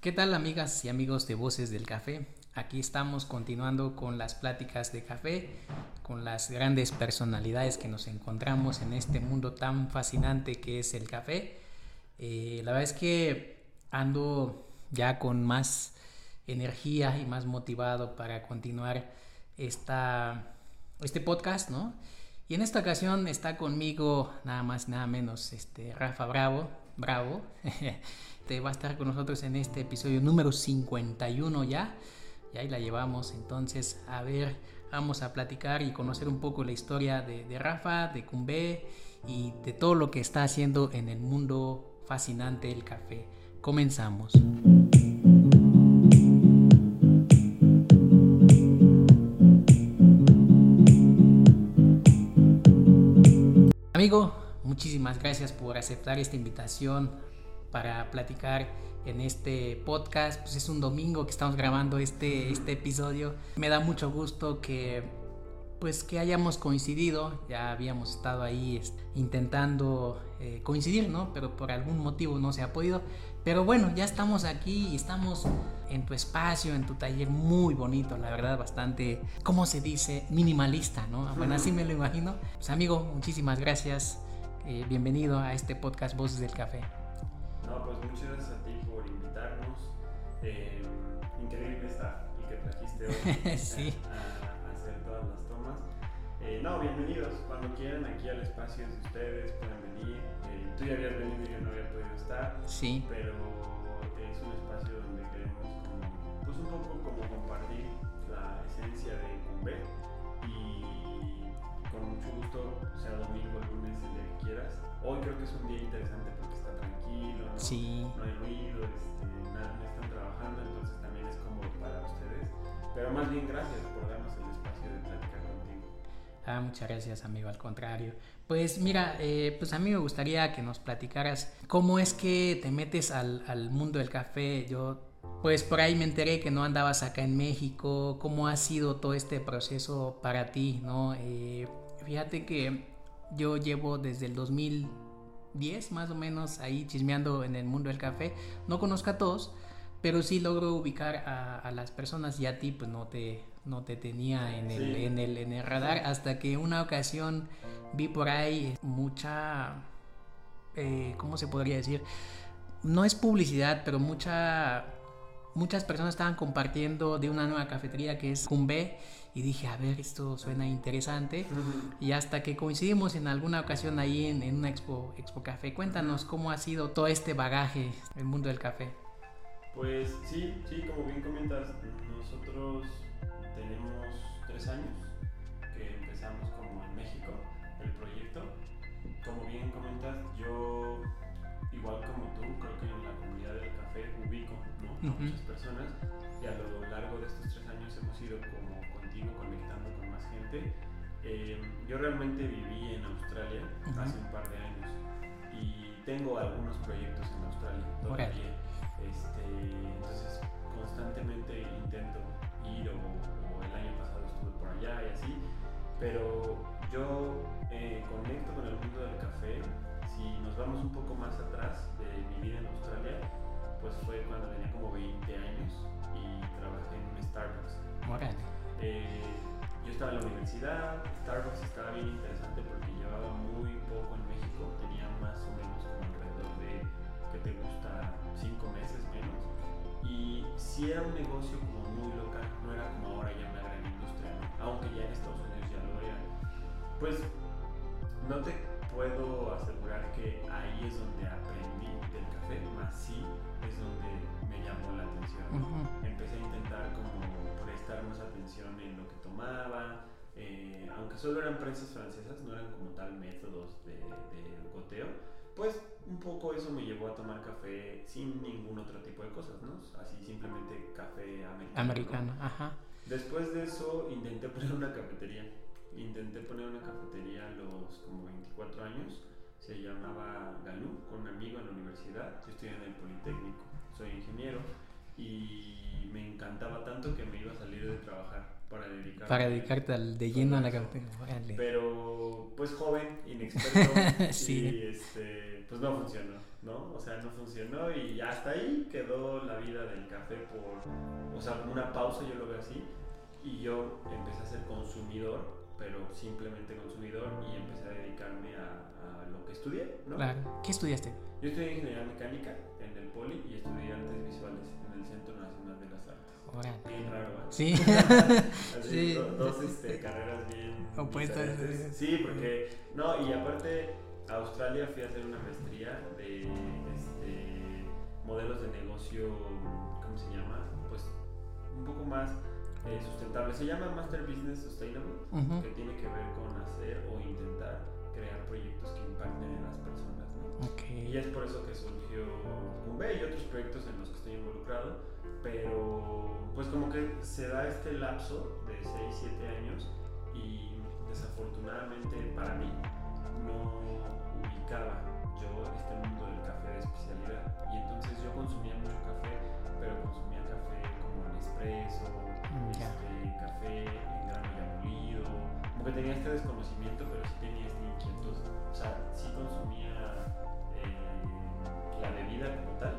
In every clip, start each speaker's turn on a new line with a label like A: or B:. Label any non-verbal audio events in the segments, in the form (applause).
A: ¿Qué tal amigas y amigos de Voces del Café? Aquí estamos continuando con las pláticas de café, con las grandes personalidades que nos encontramos en este mundo tan fascinante que es el café. Eh, la verdad es que ando ya con más energía y más motivado para continuar esta, este podcast, ¿no? Y en esta ocasión está conmigo nada más, nada menos, este, Rafa Bravo, Bravo, (laughs) te va a estar con nosotros en este episodio número 51 ya, y ahí la llevamos, entonces, a ver, vamos a platicar y conocer un poco la historia de, Rafa, de Cumbé y de todo lo que está haciendo en el mundo fascinante del café. Comenzamos. Amigo, muchísimas gracias por aceptar esta invitación para platicar en este podcast. Pues es un domingo que estamos grabando este, este episodio. Me da mucho gusto que pues que hayamos coincidido, ya habíamos estado ahí intentando eh, coincidir, ¿no? Pero por algún motivo no se ha podido. Pero bueno, ya estamos aquí y estamos en tu espacio, en tu taller muy bonito, la verdad, bastante, ¿cómo se dice? Minimalista, ¿no? Bueno, así me lo imagino. Pues amigo, muchísimas gracias. Eh, bienvenido a este podcast Voces del Café.
B: No, pues muchas gracias a ti por invitarnos. Eh, increíble está el que trajiste hoy. (laughs)
A: sí.
B: Eh, no, bienvenidos. Cuando quieran aquí al espacio de ustedes pueden venir. Eh, tú ya habías venido y yo no había podido estar.
A: Sí.
B: Pero es un espacio donde queremos pues un poco como compartir la esencia de Cumbe y con mucho gusto, sea domingo, lunes, el día quieras. Hoy creo que es un día interesante porque está tranquilo, ¿no?
A: Sí.
B: No hay ruido, este, nada, no están trabajando, entonces también es cómodo para ustedes. Pero más bien gracias por darnos el espacio de platicar
A: Ah, muchas gracias, amigo, al contrario. Pues mira, eh, pues a mí me gustaría que nos platicaras cómo es que te metes al, al, mundo del café. Yo, pues por ahí me enteré que no andabas acá en México. ¿Cómo ha sido todo este proceso para ti, no? Eh, fíjate que yo llevo desde el 2010 más o menos ahí chismeando en el mundo del café. No conozco a todos, pero sí logro ubicar a, a las personas y a ti pues no te, no te tenía en el, en, el, en el radar hasta que una ocasión vi por ahí mucha, eh, ¿cómo se podría decir? No es publicidad, pero mucha, muchas personas estaban compartiendo de una nueva cafetería que es Cumbé y dije, a ver, esto suena interesante. Y hasta que coincidimos en alguna ocasión ahí en, en una expo, expo Café, cuéntanos cómo ha sido todo este bagaje, el mundo del café.
B: Pues sí, sí, como bien comentas, nosotros tenemos tres años que empezamos como en México el proyecto. Como bien comentas, yo, igual como tú, creo que en la comunidad del café ubico ¿no? a muchas personas y a lo yo realmente viví en Australia hace un par de años y tengo algunos proyectos en Australia todavía. Este, entonces constantemente intento ir o el año pasado estuve por allá y así, pero yo eh, conecto con el mundo del café. Si nos vamos un poco más atrás de mi vida en Australia, pues fue cuando tenía como 20 años y trabajé en un Starbucks. Eh, yo estaba en la universidad, Starbucks estaba bien interesante porque llevaba muy poco en México, tenía más o menos como alrededor de, que te gusta, 5 meses menos. Y si era un negocio como muy local, no era como ahora ya una gran industria, aunque ya en Estados Unidos ya lo era. Pues no te puedo asegurar que ahí es donde más sí es donde me llamó la atención. Empecé a intentar como prestar más atención en lo que tomaba, eh, aunque solo eran prensas francesas, no eran como tal métodos de, de goteo, pues un poco eso me llevó a tomar café sin ningún otro tipo de cosas, ¿no? Así simplemente café americano.
A: Americano, ajá.
B: Después de eso intenté poner una cafetería. Intenté poner una cafetería a los como 24 años. Se llamaba Galú, con un amigo en la universidad. Yo estoy en el Politécnico, soy ingeniero y me encantaba tanto que me iba a salir de trabajar para dedicarme
A: para dedicarte al de lleno a la cafetería.
B: Pero pues joven, inexperto (laughs)
A: sí.
B: y este pues no funcionó. ¿no? O sea, no funcionó y hasta ahí quedó la vida del café por, o sea, una pausa, yo lo veo así, y yo empecé a ser consumidor, pero simplemente consumidor, y empecé a dedicarme a, que estudié, ¿no?
A: Claro. ¿Qué estudiaste?
B: Yo estudié ingeniería mecánica en el Poli y estudié artes visuales en el Centro Nacional de las Artes.
A: Órale.
B: Bien raro, ¿eh?
A: Sí. (laughs)
B: Así,
A: Sí.
B: do- dos este, carreras bien
A: Opuestas.
B: Sí, porque no, y aparte a Australia fui a hacer una maestría de este, modelos de negocio, ¿cómo se llama? Pues un poco más eh, sustentable. Se llama Master Business Sustainable,
A: Ujú.
B: que tiene que ver con hacer o intentar crear proyectos que impacten en las personas, ¿no?
A: Ok.
B: Y es por eso que surgió Cumbe y otros proyectos en los que estoy involucrado, pero pues como que se da este lapso de 6, 7 años y desafortunadamente para mí no ubicaba yo este mundo del café de especialidad y entonces yo consumía mucho café, pero consumía café como Nespresso,
A: Mm, ya.
B: este, café en grano ya molido, como que tenía este desconocimiento, pero sí tenía o sea, sí consumía eh, la bebida como tal,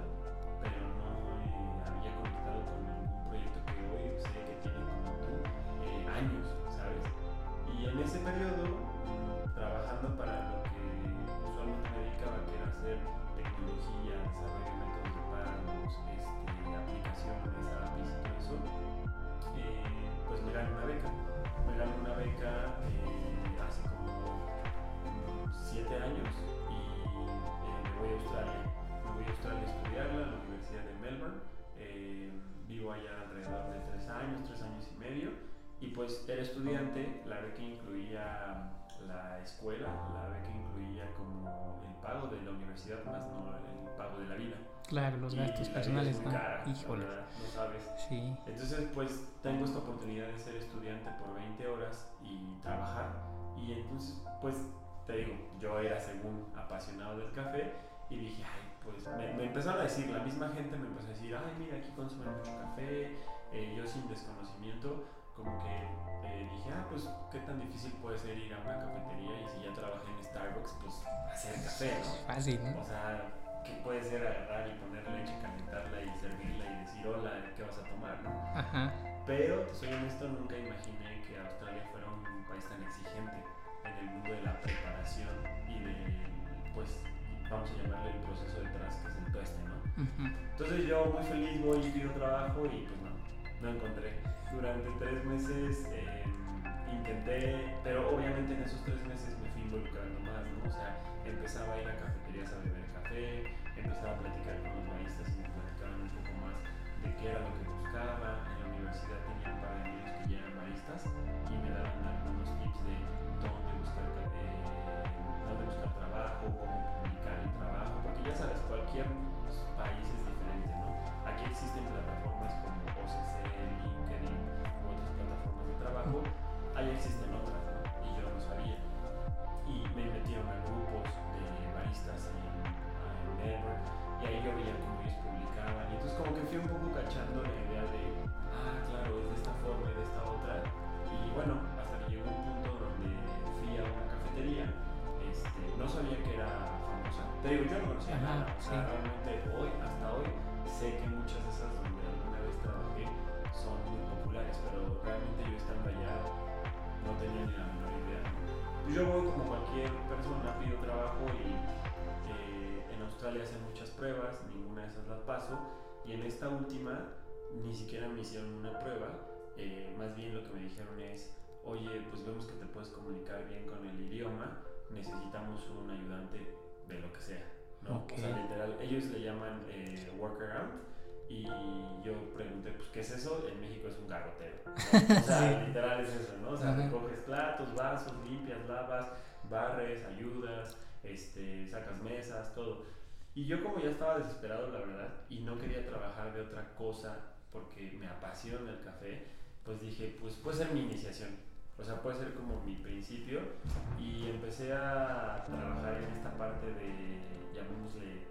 B: Y pues era estudiante, la beca incluía la escuela, la beca incluía como el pago de la universidad, más no el pago de la vida.
A: Claro, los
B: Y
A: gastos personales.
B: es muy
A: ¿no?
B: cara,
A: Híjole.
B: verdad, no sabes.
A: Sí.
B: Entonces, pues tengo esta oportunidad de ser estudiante por 20 horas y trabajar. Y entonces, pues te digo, yo era según apasionado del café y dije, ay, pues me, me empezaron a decir, la misma gente me empezó a decir, ay, mira, aquí consumen mucho café. Eh, yo sin desconocimiento, como que eh, dije, ah, pues qué tan difícil puede ser ir a una cafetería y si ya trabajé en Starbucks, pues hacer café, ¿no?
A: Fácil, ¿no?
B: O sea, ¿qué puede ser agarrar y poner leche, calentarla y servirla y decir, hola, ¿qué vas a tomar? ¿no?
A: Ajá.
B: Pero, soy honesto, nunca imaginé que Australia fuera un país tan exigente en el mundo de la preparación y de, pues, vamos a llamarle el proceso detrás, que es el tueste, ¿no?
A: Ujú.
B: Entonces yo muy feliz voy y pido trabajo y pues no, no encontré. Durante tres meses eh, intenté, pero obviamente en esos tres meses me fui involucrando más, ¿no? O sea, empezaba a ir a cafeterías a beber café, empezaba a platicar con los baristas y me platicaban un poco más de qué era lo que buscaba. En la universidad tenía un par de amigos que ya eran baristas y me daban algunos tips de dónde buscar, eh, dónde buscar trabajo, cómo publicar el trabajo, porque ya sabes, cualquier país es diferente, ¿no? Existen plataformas como OCC, LinkedIn u otras plataformas de trabajo, allá existen otras. Y yo no sabía. Y me metieron a grupos de baristas en, en Melbourne y ahí yo veía cómo ellos publicaban. Y entonces como que fui un poco cachando la idea de, ah, claro, es de esta forma y de esta otra. Y bueno, las paso. Y en esta última ni siquiera me hicieron una prueba, eh, más bien lo que me dijeron es, oye, pues vemos que te puedes comunicar bien con el idioma, necesitamos un ayudante de lo que sea. ¿no?
A: Ok.
B: O sea, literal, ellos le llaman eh, workaround. Y yo pregunté, pues, ¿qué es eso? En México es un garrotero. ¿no? O sea, (laughs)
A: Sí.
B: literal es eso, ¿no? O sea, recoges platos, vasos, limpias, lavas, barres, ayudas, este, sacas mesas, todo. Y yo como ya estaba desesperado, la verdad, y no quería trabajar de otra cosa porque me apasiona el café, pues dije, pues puede ser mi iniciación. O sea, puede ser como mi principio. Y empecé a trabajar en esta parte de, llamémosle,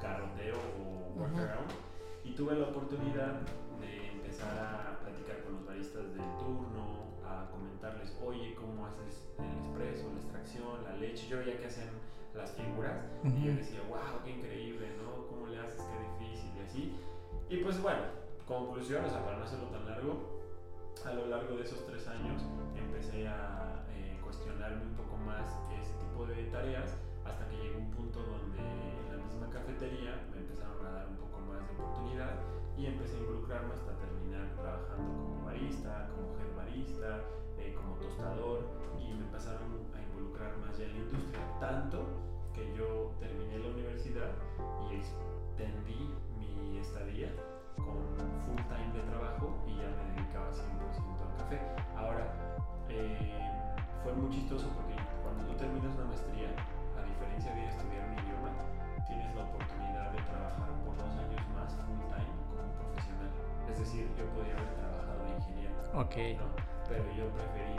B: carroteo o workaround. Y tuve la oportunidad de empezar a platicar con los baristas del turno, a comentarles, oye, ¿cómo haces el espresso, la extracción, la leche? Yo veía que hacían las figuras. Y yo decía, wow, qué increíble, ¿no? ¿Cómo le haces? Qué difícil y así. Y pues bueno, conclusión, o sea, para no hacerlo tan largo, a lo largo de esos tres años empecé a eh, cuestionarme un poco más ese tipo de tareas hasta que llegó un punto donde en la misma cafetería me empezaron a dar un poco más de oportunidad y empecé a involucrarme hasta terminar trabajando como barista, como head barista, eh, como tostador y me empezaron a involucrar más ya en la industria, tanto que yo terminé la universidad y extendí mi estadía con full time de trabajo y ya me dedicaba 100% al café. Ahora, eh, fue muy chistoso porque cuando tú terminas una maestría, a diferencia de estudiar un idioma, tienes la oportunidad de trabajar por dos años más full time como profesional. Es decir, yo podía haber trabajado de ingeniero.
A: Ok.
B: ¿no? Pero yo preferí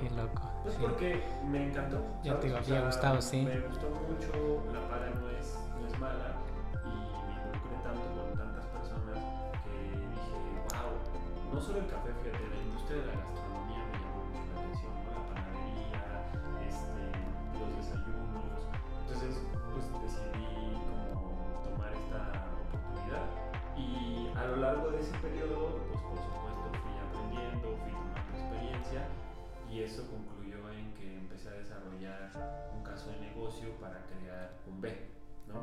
A: Qué loco.
B: Pues
A: sí.
B: porque me encantó.
A: Ya te había gustado, sí.
B: Me gustó mucho, la paga no es, no es mala y me involucré tanto con tantas personas que dije, wow, no solo el café, fíjate, la industria de la gastronomía me llamó mucho la atención, ¿no? La panadería, este, los desayunos. Entonces, pues decidí como tomar esta oportunidad y a lo largo de ese periodo, y eso concluyó en que empecé a desarrollar un caso de negocio para crear Cumbe, ¿no?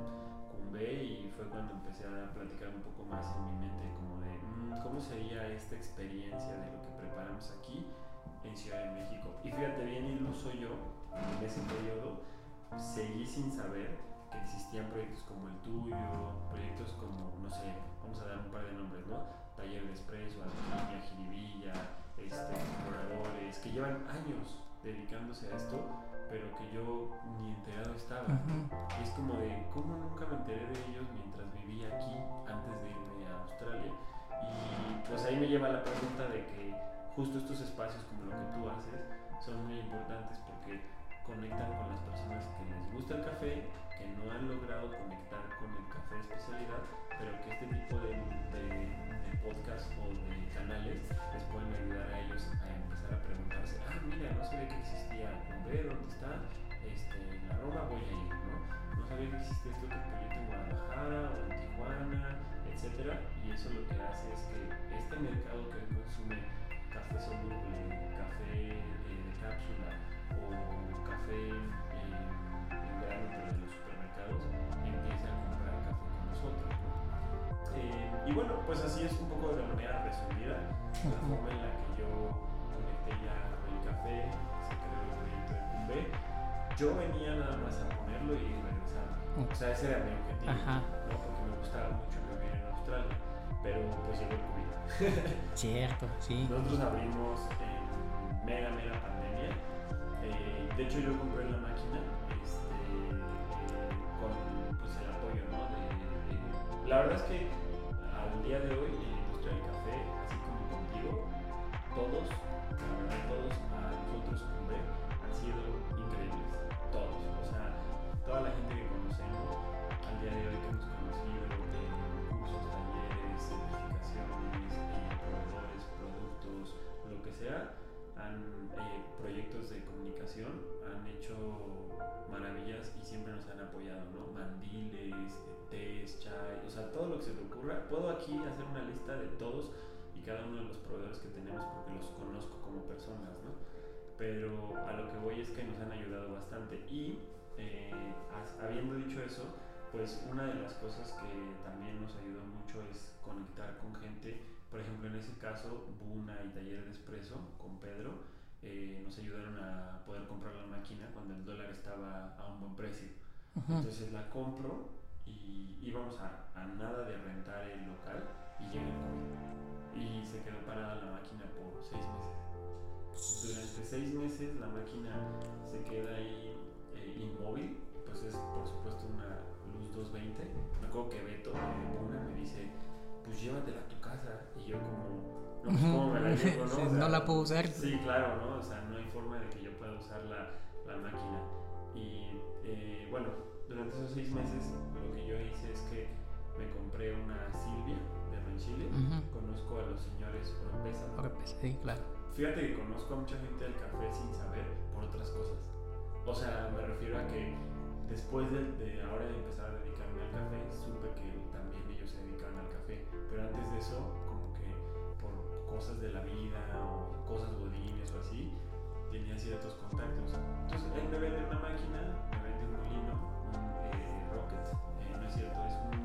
B: Cumbe y fue cuando empecé a platicar un poco más en mi mente como de "Mm, cómo sería esta experiencia de lo que preparamos aquí en Ciudad de México. Y fíjate bien iluso yo en ese periodo seguí sin saber que existían proyectos como el tuyo, proyectos como, no sé, vamos a dar un par de nombres, ¿no? Taller de Expreso, Alquimia, Jiribilla, este, exploradores, que llevan años dedicándose a esto, pero que yo ni enterado estaba. Y es como de, ¿cómo nunca me enteré de ellos mientras vivía aquí antes de irme a Australia? Y pues ahí me lleva la pregunta de que justo estos espacios como lo que tú haces son muy importantes porque conectan con las personas que les gusta el café, que no han logrado conectar con el café de especialidad, pero que este tipo de, de, de podcast o de canales les pueden ayudar a ellos a empezar a preguntarse, ah, mira, no sabía que existía Cumbe, ¿dónde está? Este, en la voy a ir, ¿no? No sabía que existía este otro proyecto en Guadalajara o en Tijuana, etcétera, y eso lo que hace es que este mercado que consume café soluble, café eh, de cápsula o café eh, en grano pero de los supermercados Eh, y bueno, pues así es un poco de manera resumida la forma en la que yo conecté ya el café, se creó el proyecto de Cumbe. Yo venía nada más a ponerlo y regresar. O sea, ese era mi objetivo,
A: Ajá.
B: ¿no? Porque me gustaba mucho vivir en Australia, pero pues llegó el COVID. (laughs)
A: Cierto, sí.
B: Nosotros abrimos en mera, mera pandemia. Eh, de hecho, yo compré la máquina este, eh, con pues, el apoyo, ¿no? De, de- La verdad es que al día de hoy en la industria del café, así como contigo, todos, la verdad, todos a nosotros Cumbe han sido increíbles. Todos. O sea, toda la gente que conocemos al día de hoy que hemos conocido en cursos, talleres, certificaciones, eh, proveedores, productos, lo que sea, han eh, proyectos de comunicación, han hecho maravillas y siempre nos han apoyado, ¿no? Mandiles, ocurra. Puedo aquí hacer una lista de todos y cada uno de los proveedores que tenemos porque los conozco como personas, ¿no? Pero a lo que voy es que nos han ayudado bastante y eh, habiendo dicho eso, pues una de las cosas que también nos ayudó mucho es conectar con gente. Por ejemplo, en ese caso, Buna y Taller de Espresso con Pedro eh, nos ayudaron a poder comprar la máquina cuando el dólar estaba a un buen precio. Entonces la compro y íbamos a, a nada de rentar el local y llega el COVID. Y se quedó parada la máquina por seis meses. Durante seis meses la máquina se queda ahí eh, inmóvil, pues es por supuesto una luz 220. Me acuerdo que Beto de una me dice, pues llévatela a tu casa. Y yo como, no, pues cómo me la llevo, ¿no? (laughs)
A: Sí,
B: O sea,
A: no la puedo usar.
B: Sí, claro, ¿no? O sea, no hay forma de que yo pueda usar la, la máquina. Y eh, bueno, durante esos seis meses lo que yo hice es que me compré una Silvia de Ranchile.
A: Ujú.
B: Conozco a los señores Oropesa.
A: Pues, sí, claro.
B: Fíjate que conozco a mucha gente del café sin saber por otras cosas. o sea, me refiero a que después de, de ahora de empezar a dedicarme al café, supe que también ellos se dedicaban al café. Pero antes de eso, como que por cosas de la vida o cosas godines o así, tenía ciertos contactos. Entonces él me vende una máquina, no es cierto, es un,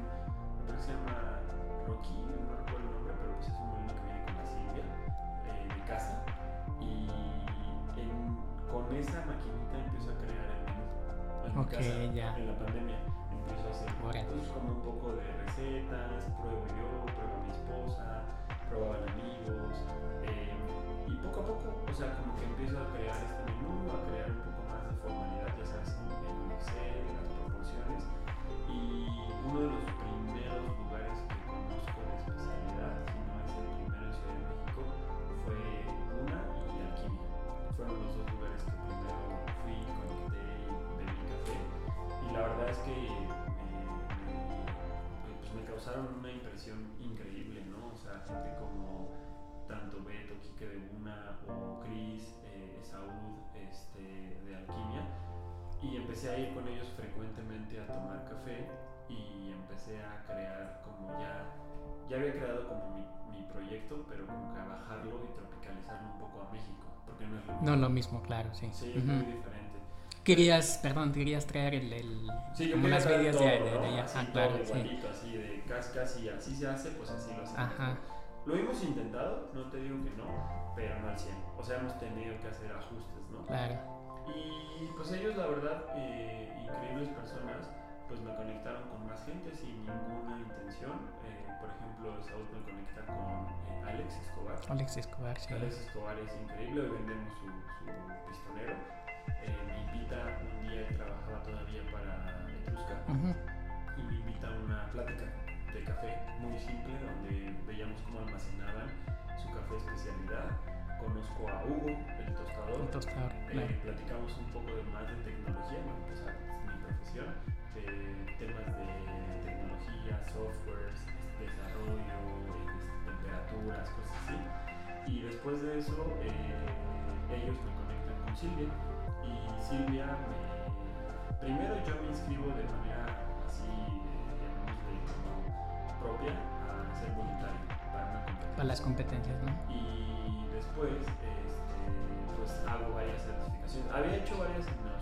B: creo que se llama Rocky, no recuerdo el nombre, pero pues es un molino que viene con la Silvia eh, de casa. Y en- con esa maquinita empiezo a crear el menú. En mi
A: Ok,
B: casa,
A: ya.
B: En la pandemia empiezo a hacer
A: Órale.
B: pues, como un poco de recetas, pruebo yo, prueba mi esposa, probaban amigos. eh, y poco a poco, o sea, como que empiezo a crear este menú, a crear un poco más de formalidad, ya sabes, en en Excel, en increíble, ¿no? O sea, gente como tanto Beto, Quique de Una o Chris, eh, Saúl este, de Alquimia. Y empecé a ir con ellos frecuentemente a tomar café y empecé a crear como ya, ya había creado como mi, mi proyecto, pero como que a bajarlo y tropicalizarlo un poco a México, porque no es lo mismo.
A: No lo mismo, claro, sí.
B: Sí, es
A: Ujú.
B: muy diferente.
A: Querías, perdón, querías traer el, el
B: Sí, yo
A: unas vídeos
B: todo,
A: de, de,
B: ¿no?
A: de allá.
B: Así
A: Ah,
B: todo
A: claro, sí.
B: igualito, así de casi, casi así se hace, pues así lo hacemos.
A: Ajá.
B: Lo hemos intentado, no te digo que no, pero no al 100. O sea, hemos tenido que hacer ajustes, ¿no?
A: Claro.
B: Y pues ellos, la verdad, eh, increíbles personas, pues me conectaron con más gente sin ninguna intención. Eh, por ejemplo, Saúl me conecta con eh, Alex Escobar.
A: Alex Escobar, sí.
B: Alex Escobar es increíble, hoy vendemos su, su pistonero. Eh, me invita un día, él trabajaba todavía para Etrusca y me invita a una plática de café muy simple donde veíamos cómo almacenaban su café especialidad. Conozco a Hugo, el tostador.
A: Un tostador,
B: Eh,
A: claro.
B: platicamos un poco de más de tecnología, ¿no? o sea, es mi profesión, de temas de tecnología, softwares, desarrollo, este, temperaturas, cosas así. Y después de eso, eh, ellos me conectan con Silvia Silvia me... Primero yo me inscribo de manera así, eh, como propia, a ser voluntario para una competencia
A: Para las competencias, ¿no?
B: y después este, pues hago varias certificaciones. Había hecho varias en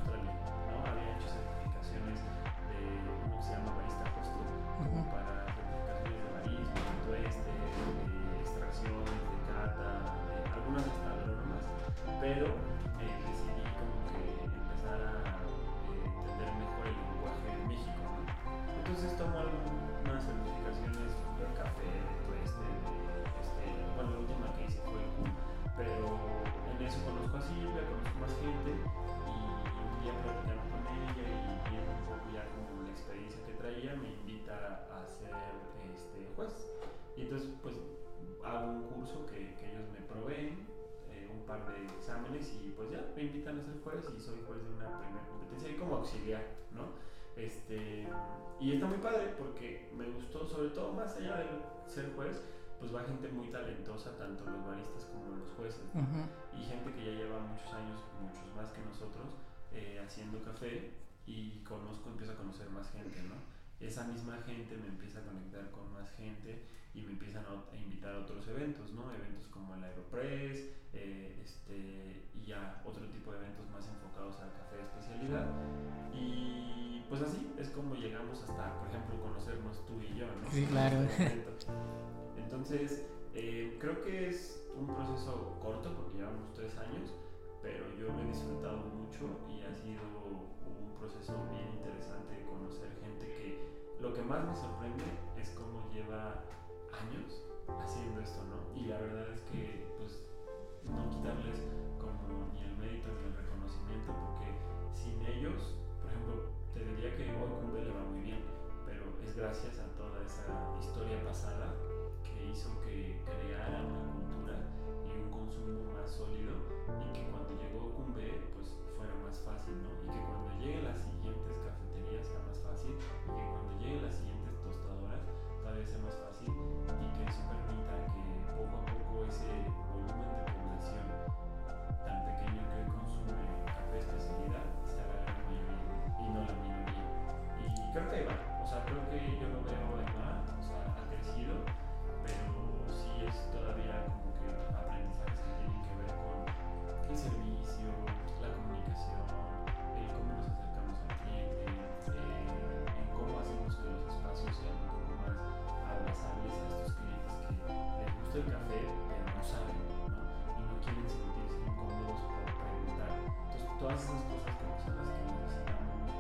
B: juez. Y entonces pues hago un curso que, que ellos me proveen, eh, un par de exámenes y pues ya me invitan a ser juez y soy juez de una primera competencia y como auxiliar, ¿no? Este, y está muy padre porque me gustó, sobre todo más allá de ser juez, pues va gente muy talentosa, tanto los baristas como los jueces, ¿no?
A: Ujú.
B: y gente que ya lleva muchos años, muchos más que nosotros, eh, haciendo café y conozco, empiezo a conocer más gente, ¿no? Esa misma gente me empieza a conectar con más gente y me empiezan a, invitar a otros eventos, ¿no? Eventos como el Aeropress, eh, este, y ya otro tipo de eventos más enfocados al café de especialidad. Y pues así es como llegamos hasta, por ejemplo, conocernos tú y yo, ¿no?
A: Sí, claro.
B: Este. Entonces, eh, creo que es un proceso corto porque llevamos tres años, pero yo lo he disfrutado mucho y ha sido un proceso bien interesante de conocer lo que más me sorprende es cómo lleva años haciendo esto, ¿no? Y la verdad es que, pues, no quitarles como ni el mérito ni el reconocimiento porque sin ellos, por ejemplo, te diría que hoy Cumbe le va muy bien, pero es gracias a toda esa historia pasada que hizo que creara una cultura y un consumo más sólido y que cuando gusta el café, pero no saben, ¿no? Y no quieren sentirse incómodos por preguntar. Entonces, todas esas cosas que son las que necesitamos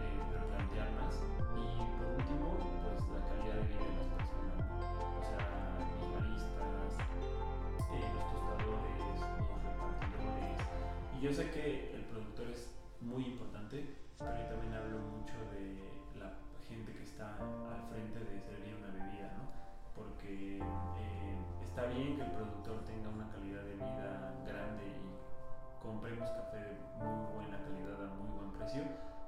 B: eh, replantear más. Y por último, pues la calidad de vida de las personas. O sea, los baristas, eh, los tostadores, los repartidores. Y yo sé que el productor es muy importante, pero yo también hablo mucho de la gente que está al frente de servir una bebida, ¿no? Porque está bien que el productor tenga una calidad de vida grande y compremos café de muy buena calidad a muy buen precio,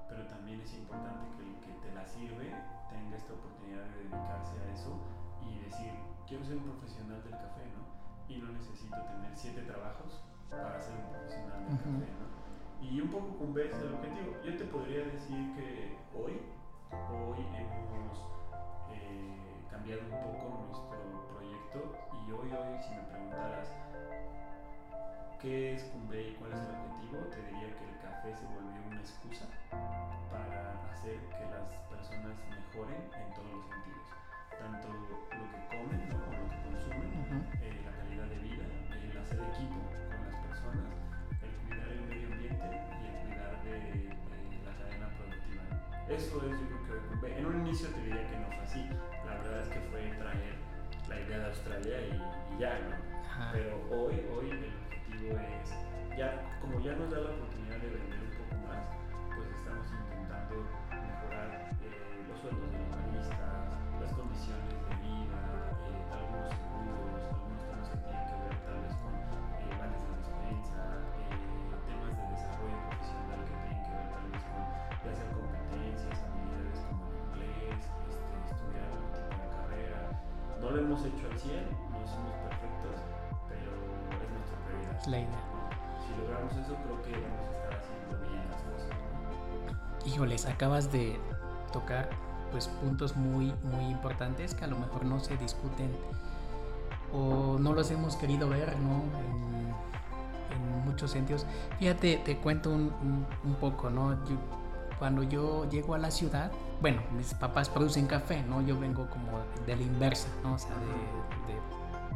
B: pero también es importante que el que te la sirve tenga esta oportunidad de dedicarse a eso y decir, quiero ser un profesional del café, ¿no? Y no necesito tener siete trabajos para ser un profesional del café, ¿no? Y un poco cumplir el objetivo. Yo te podría decir que hoy, hoy hemos eh, cambiado un poco nuestro proyecto y hoy, hoy, si me preguntaras qué es Cumbé y cuál es el objetivo, te diría que el café se volvió una excusa para hacer que las personas mejoren en todos los sentidos. Tanto lo que comen ¿no? o lo que consumen,
A: Ujú.
B: eh, la calidad de vida, el hacer equipo con las personas, el cuidar el medio ambiente y el cuidar de, de la cadena productiva. Eso es yo creo que. En un inicio te diría que no fue así. La verdad es que fue traer la idea de Australia y, y ya, ¿no?
A: Ajá.
B: Pero hoy, hoy el objetivo es, ya, como ya nos da la oportunidad de vender un poco más, pues estamos intentando mejorar eh, los sueldos de los baristas, las condiciones
A: la idea.
B: Si logramos eso, creo que vamos a estar haciendo bien las cosas.
A: Híjoles, acabas de tocar pues puntos muy muy importantes que a lo mejor no se discuten o no los hemos querido ver, ¿no? En, en muchos sentidos. Fíjate, te cuento un, un- un poco, ¿no? Yo- cuando yo llego a la ciudad, bueno, mis papás producen café, ¿no? Yo vengo como de la inversa, ¿no? O sea, de, de,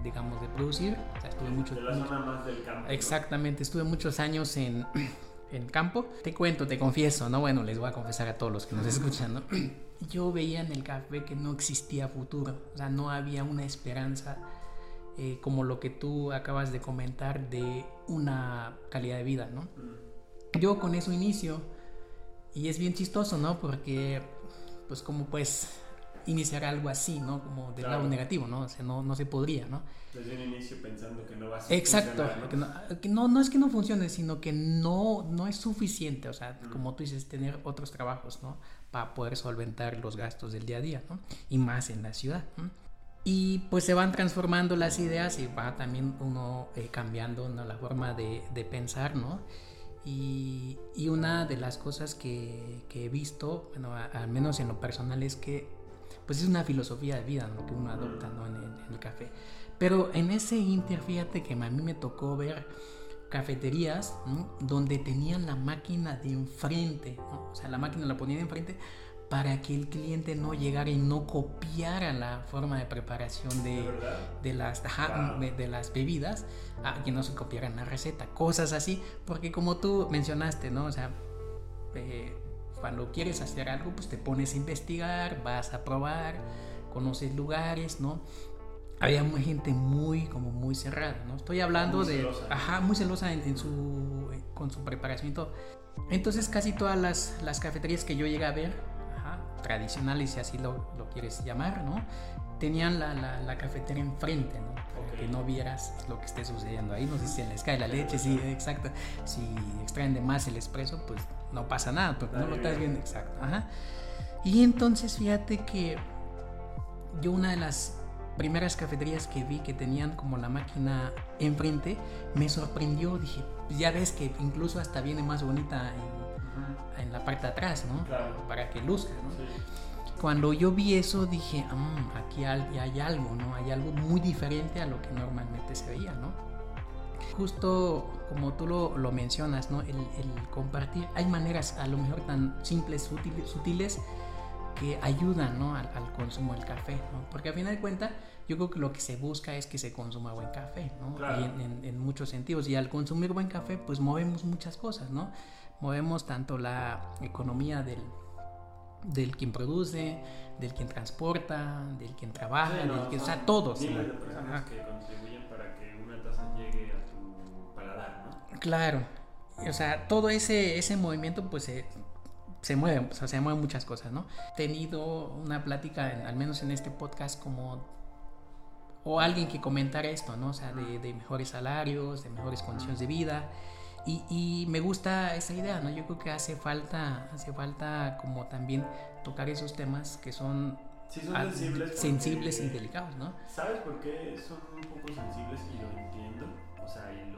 A: digamos, de producir. O sea, estuve mucho,
B: de la zona más del campo.
A: Exactamente, estuve muchos años en, (clears throat) en campo. Te cuento, te confieso, ¿no? Bueno, les voy a confesar a todos los que nos escuchan, ¿no? (clears throat) Yo veía en el café que no existía futuro, o sea, no había una esperanza eh, como lo que tú acabas de comentar de una calidad de vida, ¿no?
B: Mm.
A: Yo con eso inicio y es bien chistoso, ¿no? Porque, pues, como pues iniciar algo así, ¿no? Como del
B: Claro.
A: lado negativo, ¿no? O sea, no, no se podría, ¿no?
B: Desde un inicio pensando que no va a ser
A: Exacto, no, que no, no es que no funcione, sino que no, no es suficiente, o sea,
B: Mm.
A: como tú dices, tener otros trabajos, ¿no? Para poder solventar los gastos del día a día, ¿no? Y más en la ciudad, ¿no? Y pues se van transformando las ideas y va también uno eh, cambiando ¿no? la forma de, de pensar, ¿no? Y, y una de las cosas que, que he visto, bueno, a- al menos en lo personal, es que pues es una filosofía de vida ¿no? que uno adopta ¿no? en, el, en el café. Pero en ese inter, fíjate que a mí me tocó ver cafeterías ¿no? donde tenían la máquina de enfrente, ¿no? o sea, la máquina la ponían enfrente para que el cliente no llegara y no copiara la forma de preparación
B: ¿De
A: de, las, ajá, de, de las bebidas, ah, que no se copiaran la receta, cosas así, porque como tú mencionaste, ¿no? O sea, eh, cuando quieres hacer algo, pues te pones a investigar, vas a probar, conoces lugares, ¿no? Había gente muy, como muy cerrada, ¿no? Estoy hablando
B: Muy
A: de,
B: celosa.
A: ajá, muy celosa en, en su, con su preparación y todo. Entonces casi todas las, las cafeterías que yo llegué a ver, ajá, tradicionales si así lo, lo quieres llamar, ¿no? Tenían la, la, la cafetería enfrente, ¿no? Que no vieras lo que esté sucediendo ahí. No sé si se les cae la leche, sí, exacto. Si extraen de más el espresso, pues no pasa nada, porque no lo estás viendo exacto. Ajá. Y entonces fíjate que yo una de las primeras cafeterías que vi que tenían como la máquina enfrente me sorprendió. Dije, "Pues ya ves que incluso hasta viene más bonita en la parte de atrás, ¿no?
B: Claro.
A: Para que luzca, ¿no?
B: Sí.
A: Cuando yo vi eso dije, "Mm, aquí hay, hay algo, ¿no? Hay algo muy diferente a lo que normalmente se veía, ¿no? Justo como tú lo, lo mencionas, ¿no? El, el compartir, hay maneras a lo mejor tan simples, sutiles, sutiles que ayudan ¿no? al, al, consumo del café, ¿no? porque al final de cuentas yo creo que lo que se busca es que se consuma buen café, ¿no?
B: Claro.
A: Y en, en, en, muchos sentidos, y al consumir buen café pues movemos muchas cosas, ¿no? movemos tanto la economía del, del quien produce, del quien transporta, del quien trabaja,
B: Sí, no,
A: del que, o sea, todos. Claro, o sea, todo ese, ese movimiento pues se, se mueve, o sea, se mueven muchas cosas, ¿no? He tenido una plática, en- al menos en este podcast, como... O alguien que comentara esto, ¿no? O sea, de, de mejores salarios, de mejores condiciones de vida. Y, y me gusta esa idea, ¿no? Yo creo que hace falta, hace falta como también tocar esos temas que son
B: Sí, son sensibles. porque-
A: sensibles y delicados, ¿no?
B: ¿Sabes por qué son un poco sensibles y lo entiendo? O sea, y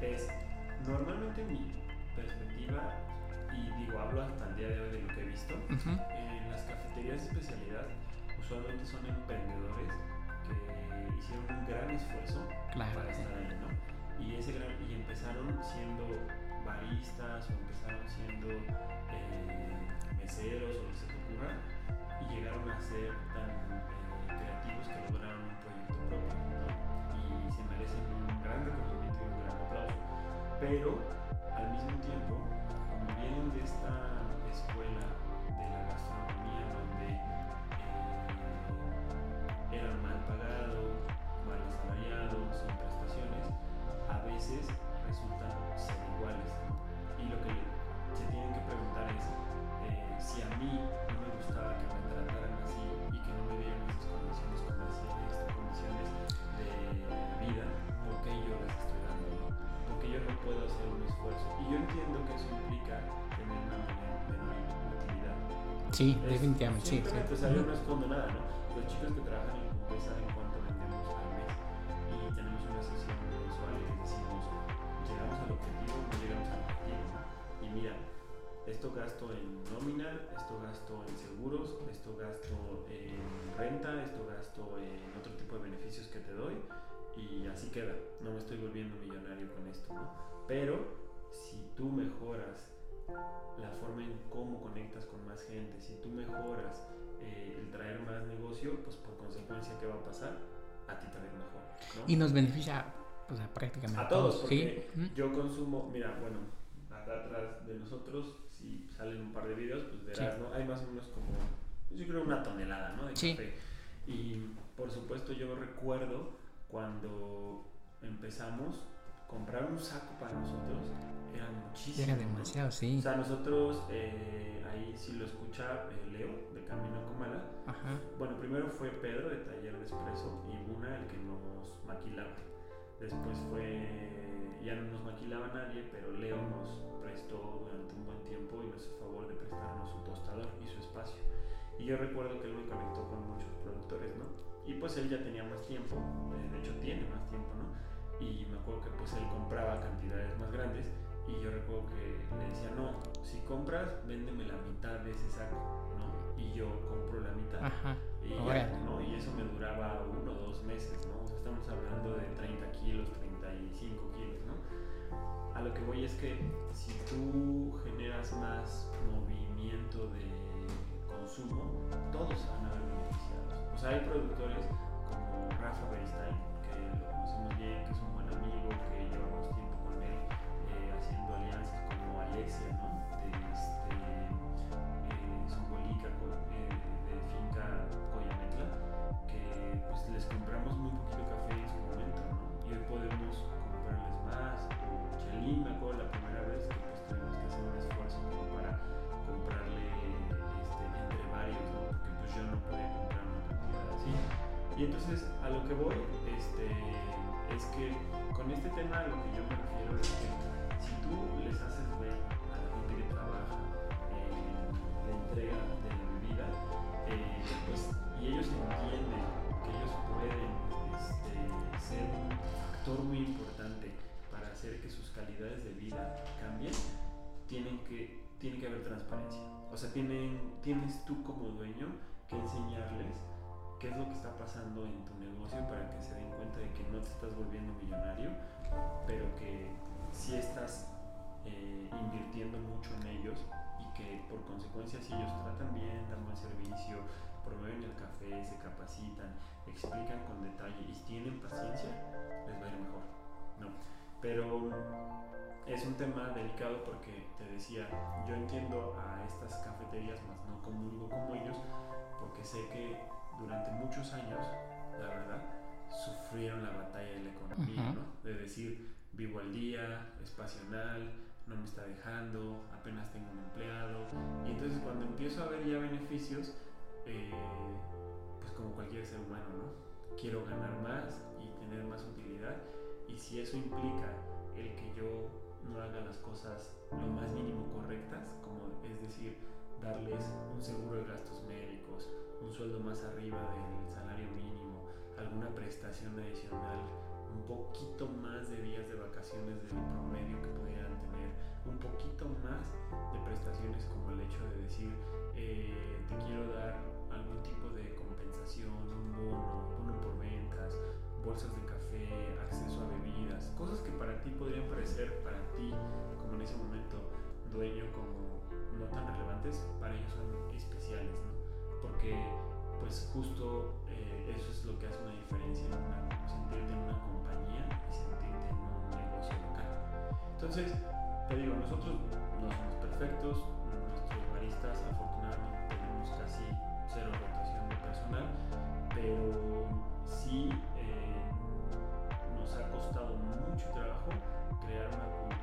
B: Es normalmente mi perspectiva, y digo, hablo hasta el día de hoy de lo que he visto, en las cafeterías de especialidad usualmente son emprendedores que hicieron un gran esfuerzo
A: Claro,
B: para
A: sí.
B: estar ahí, ¿no? Y, ese gran, y empezaron siendo baristas o empezaron siendo eh, meseros o lo que se te ocurra y llegaron a ser tan eh, creativos que lograron un proyecto propio, ¿no? Y se merecen un gran reconocimiento Pero al mismo tiempo, como vienen de esta
A: sí. sí.
B: simplemente, o sea, yo no escondo nada, ¿no? Los chicos que trabajan en Cumbé saben cuánto vendemos al mes y tenemos una sesión mensual y decimos, llegamos al objetivo, no llegamos al objetivo. Y mira, esto gasto en nómina, esto gasto en seguros, esto gasto en renta, esto gasto en otro tipo de beneficios que te doy y así queda. No me estoy volviendo millonario con esto, ¿no? Pero si tú mejoras la forma en cómo conectas con más gente, si tú mejoras eh, el traer más negocio, pues por consecuencia, ¿qué va a pasar? A ti ir mejor. ¿no?
A: Y nos beneficia pues, a prácticamente
B: A todos, porque
A: ¿sí?
B: Yo consumo, mira, bueno, acá atrás de nosotros, si salen un par de videos, pues verás,
A: Sí.
B: ¿no? Hay más o menos como, yo creo una tonelada, ¿no? De
A: Sí.
B: café. Y por supuesto yo recuerdo cuando empezamos, comprar un saco para nosotros era muchísimo.
A: Era
B: ¿no?
A: demasiado, sí.
B: O sea, nosotros, eh, ahí si lo escucha eh, Leo, Camino a Comala,
A: Ajá.
B: bueno, primero fue Pedro de Taller de Espresso y Buna el que nos maquilaba. Después fue, ya no nos maquilaba nadie, pero Leo nos prestó durante un buen tiempo y nos hizo favor de prestarnos su tostador y su espacio. Y yo recuerdo que él me conectó con muchos productores, ¿no? Y pues él ya tenía más tiempo, eh, de hecho tiene más tiempo, ¿no? Y me acuerdo que pues él compraba cantidades más grandes y yo recuerdo que le decía, no, si compras, véndeme la mitad de ese saco, ¿no? Y yo compro la mitad.
A: Ajá.
B: Y, ya. ¿no? y eso me duraba uno o dos meses, ¿no? O sea, estamos hablando de 30 kilos, 35 kilos, ¿no? A lo que voy es que si tú generas más movimiento de consumo, todos van a ver beneficiados. O sea, hay productores como Rafa Beristain, que lo conocemos bien, que es un buen amigo, que llevamos tiempo con él eh, haciendo alianzas como Alexia, ¿no? Pues les compramos muy poquito café en su momento. Y hoy podemos comprarles más. Chalín, me acuerdo la primera vez que pues tuvimos que hacer un esfuerzo como para comprarle este, entre varios, ¿no? Porque pues yo no podía comprar una cantidad así. Y entonces a lo que voy este, es que con este tema a lo que yo me refiero es que si tú les haces ver a la gente que trabaja la entrega factor muy importante para hacer que sus calidades de vida cambien, tienen que, tiene que haber transparencia. O sea, tienen, tienes tú como dueño que enseñarles qué es lo que está pasando en tu negocio para que se den cuenta de que no te estás volviendo millonario, pero que sí estás eh, invirtiendo mucho en ellos y que por consecuencia si ellos tratan bien, dan buen servicio, promueven el café, se capacitan, explican con detalle y tienen paciencia, les va a ir mejor. ¿no? Pero es un tema delicado porque te decía, yo entiendo a estas cafeterías, más no comulgo como ellos, porque sé que durante muchos años, la verdad, sufrieron la batalla de la economía, ¿no? De decir, vivo al día, es pasional, no me está dejando, apenas tengo un empleado. Y entonces cuando empiezo a ver ya beneficios, eh, pues como cualquier ser humano, ¿no? Quiero ganar más y tener más utilidad. Y si eso implica el que yo no haga las cosas lo más mínimo correctas, como es decir, darles un seguro de gastos médicos, un sueldo más arriba del salario mínimo, alguna prestación adicional, un poquito más de días de vacaciones del promedio que pudieran tener, un poquito más de prestaciones como el hecho de decir, eh, te quiero dar un bono, bono por ventas, bolsas de café, acceso a bebidas, cosas que para ti podrían parecer, para ti como en ese momento dueño, como no tan relevantes, para ellos son especiales, ¿no? Porque pues justo eh, eso es lo que hace una diferencia en una, sentirte en una compañía y sentirte en un negocio local. Entonces, te digo, nosotros no somos perfectos, nuestros baristas afortunadamente tenemos casi cero pero sí nos ha costado mucho trabajo crear una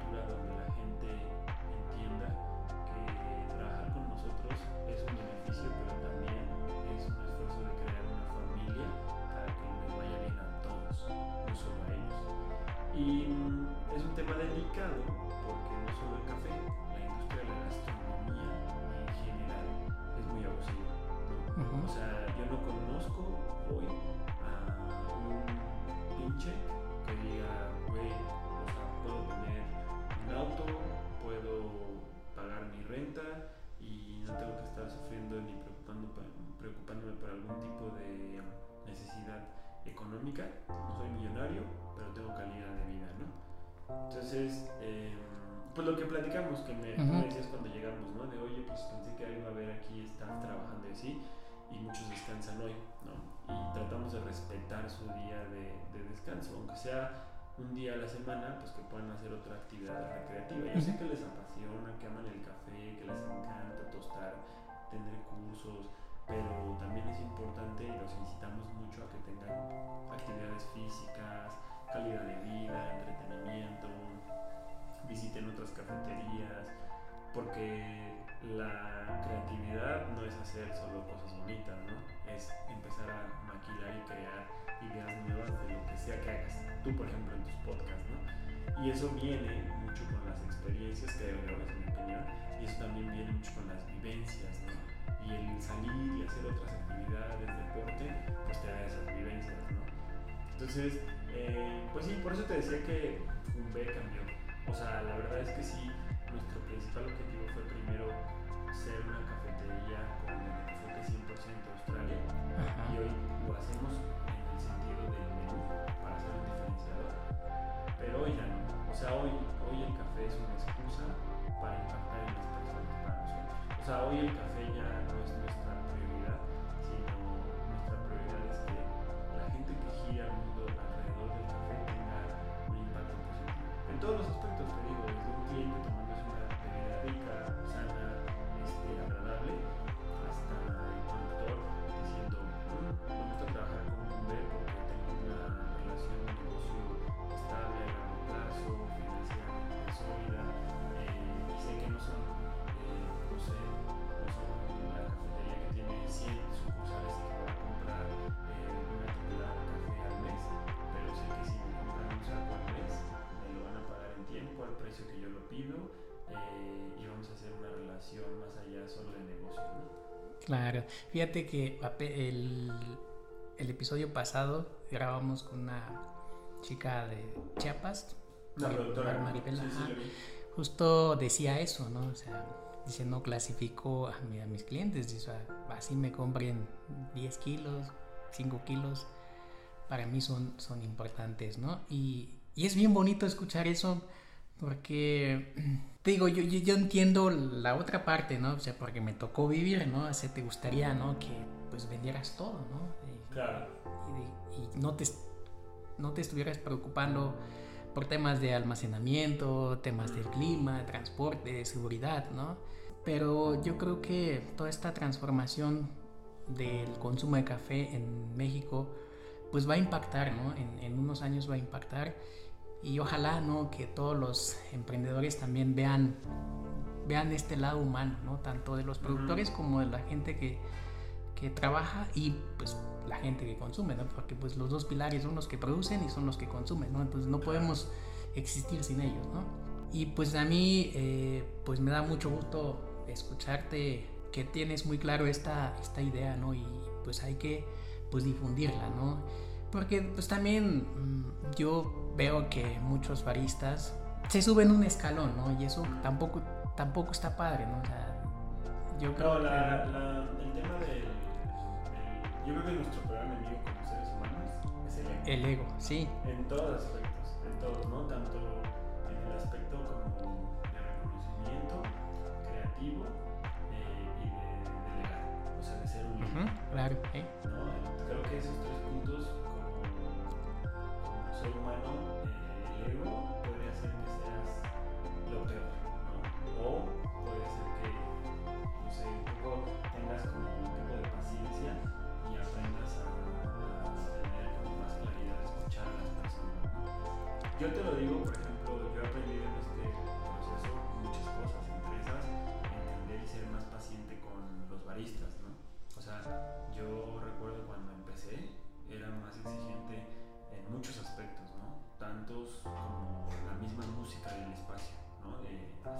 B: hoy a un pinche que diga, güey, o sea, puedo tener un auto, puedo pagar mi renta y no tengo que estar sufriendo ni preocupando, preocupándome por algún tipo de necesidad económica. No soy millonario, pero tengo calidad de vida, ¿no? Entonces, eh, pues lo que platicamos, que me, uh -huh. me, decías cuando llegamos, ¿no? De oye, pues pensé que iba a haber aquí staff trabajando así y muchos descansan hoy. Tratamos de respetar su día de, de, descanso, aunque sea un día a la semana, pues que puedan hacer otra actividad recreativa. Yo sé que les apasiona, que aman el café, que les encanta tostar, tener cursos, pero también es importante y los incitamos mucho a que tengan actividades físicas, calidad de vida, entretenimiento, visiten otras cafeterías, porque la creatividad no es hacer solo cosas bonitas, ¿no? Es empezar a y crear ideas nuevas de lo que sea que hagas. Tú, por ejemplo, en tus podcasts, ¿no? Y eso viene mucho con las experiencias que logras, en mi opinión, y eso también viene mucho con las vivencias, ¿no? Y el salir y hacer otras actividades, deporte, pues te da esas vivencias, ¿no? Entonces, eh, pues sí, por eso te decía que un B cambió. O sea, la verdad es que sí, nuestro principal objetivo fue primero ser una cafetería con el enfoque 100% Australia Ajá. y hoy lo hacemos en el sentido del menú para ser un diferenciador. Pero hoy ya no. O sea, hoy, hoy el café es una excusa para impactar en las personas, para nosotros. O sea, hoy el café ya no es nuestra prioridad, sino nuestra prioridad es que la gente que gira al mundo alrededor del café tenga un impacto positivo. En todos los
A: Claro, fíjate que el, el episodio pasado grabamos con una chica de Chiapas,
B: La productora. Sí, sí, vi.
A: justo decía eso, ¿no? O sea, dice, no clasifico a, mi- a mis clientes, dice, "Ah, así me compren 10 kilos, 5 kilos, para mí son, son importantes, ¿no? Y, y es bien bonito escuchar eso Porque, (clears throat) te digo, yo, yo, entiendo la otra parte, ¿no? O sea, porque me tocó vivir, ¿no? O sea, te gustaría, ¿no? Que pues vendieras todo, ¿no?
B: claro.
A: Y, no, te, no te estuvieras preocupando por temas de almacenamiento, temas del clima, transporte, seguridad, ¿no? Pero yo creo que toda esta transformación del consumo de café en México, pues va a impactar, ¿no? En, en unos años va a impactar y ojalá, ¿no? Que todos los emprendedores también vean, vean este lado humano, ¿no? Tanto de los productores como de la gente que, que trabaja y pues la gente que consume, ¿no? Porque pues los dos pilares son los que producen y son los que consumen, ¿no? Entonces no podemos existir sin ellos, ¿no? Y pues a mí eh, pues me da mucho gusto escucharte que tienes muy claro esta, esta idea, ¿no? Y pues hay que pues difundirla, ¿no? Porque pues también mm, yo veo que muchos baristas se suben un escalón, ¿no? Y eso tampoco, tampoco está padre, ¿no? O sea,
B: yo creo no, la, la, el tema del, Yo creo que nuestro peor enemigo como seres humanos es el ego.
A: El ego, sí.
B: En todos aspectos, en todos, ¿no? Tanto en el aspecto como de reconocimiento, creativo eh, y de, de legal, o sea, de ser un líder.
A: claro,
B: ¿eh? ¿no? Creo que tres puntos ser humano, eh, el puede hacer que seas lo peor, ¿no? O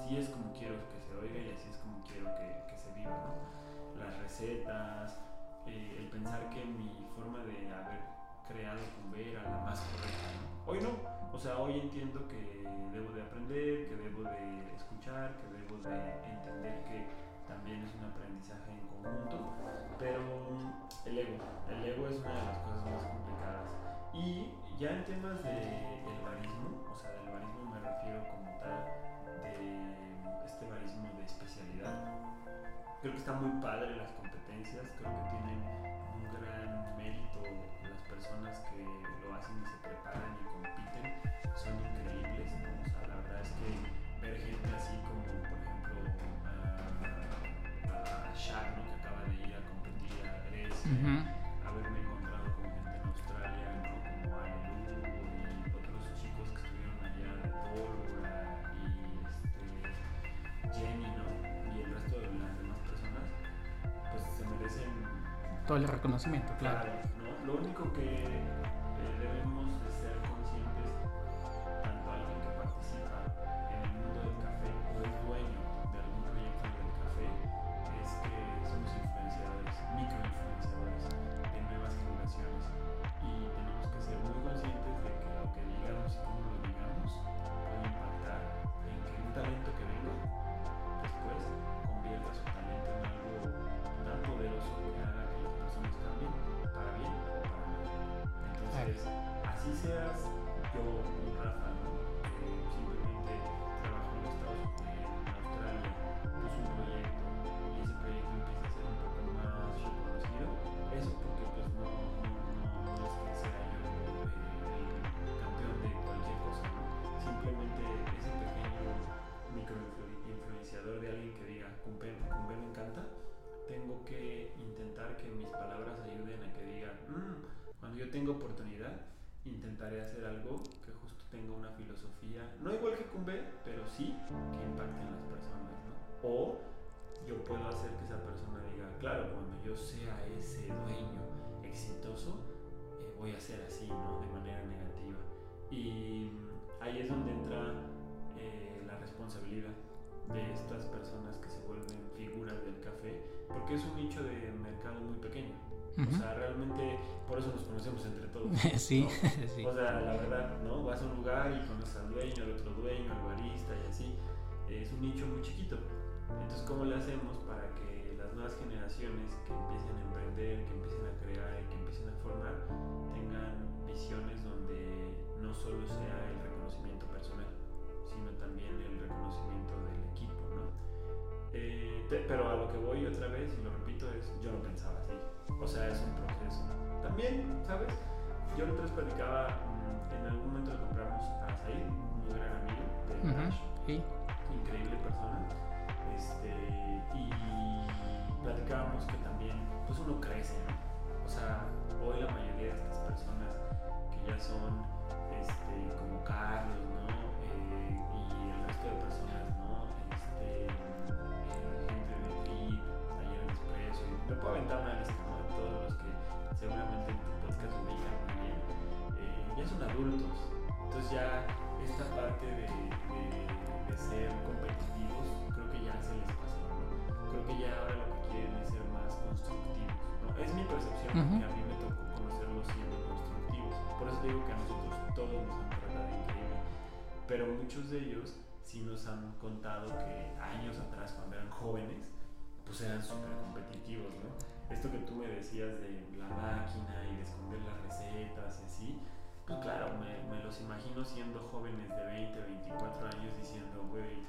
B: así es como quiero que se oiga y así es como quiero que, que se viva, ¿no? Las recetas, eh, el pensar que mi forma de haber creado Cumbe era la más correcta, ¿no? Hoy no, o sea, hoy entiendo que debo de aprender, que debo de escuchar, que debo de entender que también es un aprendizaje en conjunto, pero el ego, el ego es una de las cosas más complicadas y ya en temas de el barismo, o sea, del barismo me refiero como tal de este de especialidad. Creo que está muy padre las competencias, creo que tienen un gran mérito las personas que lo hacen y se preparan y compiten, son
A: reconocimiento, claro.
B: Me encanta, tengo que intentar que mis palabras ayuden a que digan, mm, cuando yo tengo oportunidad, intentaré hacer algo que justo tenga una filosofía, no igual que Cumbe, pero sí que impacte en las personas, ¿no? O yo puedo hacer que esa persona diga, claro, cuando yo sea ese dueño exitoso, eh, voy a ser así, ¿no? De manera negativa. Y ahí es donde entra eh, la responsabilidad de estas personas que se vuelven figuras del café, porque es un nicho de mercado muy pequeño. O sea, realmente por eso nos conocemos entre todos. (laughs)
A: sí, (laughs)
B: sí, O sea, la verdad, ¿no? Vas a un lugar y conoces al dueño, al otro dueño, al barista y así. Es un nicho muy chiquito. Entonces, ¿cómo le hacemos para que las nuevas generaciones que empiecen a emprender, que empiecen a crear y que empiecen a formar, tengan visiones donde no solo sea el reconocimiento personal, sino también el reconocimiento del ¿no? Eh, pero a lo que voy otra vez, y lo repito, es yo no pensaba así. O sea, es un proceso. También, ¿sabes? Yo otra vez platicaba, mm, en algún momento le compramos a Said, un gran amigo de
A: uh
B: increíble persona, este, y platicábamos que también, pues uno crece, ¿no? O sea, hoy la mayoría de estas personas que ya son este, como Carlos, ¿no? Eh, y el resto de personas, me puedo aventar una lista, ¿no? De todos los que seguramente en tu podcast muy bien, eh, ya son adultos, entonces ya esta parte de, de, de ser competitivos creo que ya se les pasó, ¿no? Creo que ya ahora lo que quieren es ser más constructivos, ¿no? Es mi percepción, uh -huh. porque a mí me tocó conocerlos siendo constructivos, por eso digo que a nosotros todos nos han tratado increíble, pero muchos de ellos sí nos han contado que años atrás, cuando eran jóvenes, pues eran súper competitivos, ¿no? Esto que tú me decías de la máquina y de esconder las recetas y así, pues claro, me, me los imagino siendo jóvenes de 20, 24 años diciendo, güey,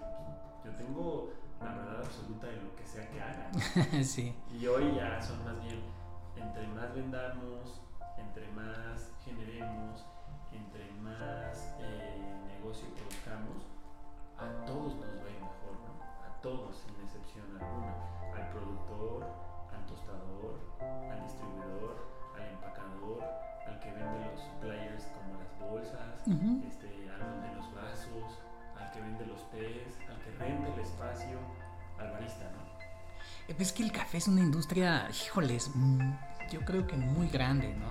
B: yo tengo la verdad absoluta de lo que sea que haga. (laughs)
A: sí.
B: Y hoy ya son más bien, entre más vendamos, entre más generemos, entre más eh, negocio produzcamos, a todos nos va todos, sin excepción alguna. Al productor, al tostador, al distribuidor, al empacador, al que vende los players como las bolsas, uh -huh. este, al de los vasos, al que vende los tés, al que renta el espacio, al barista, ¿no?
A: Es que el café es una industria, híjoles, yo creo que muy grande, ¿no?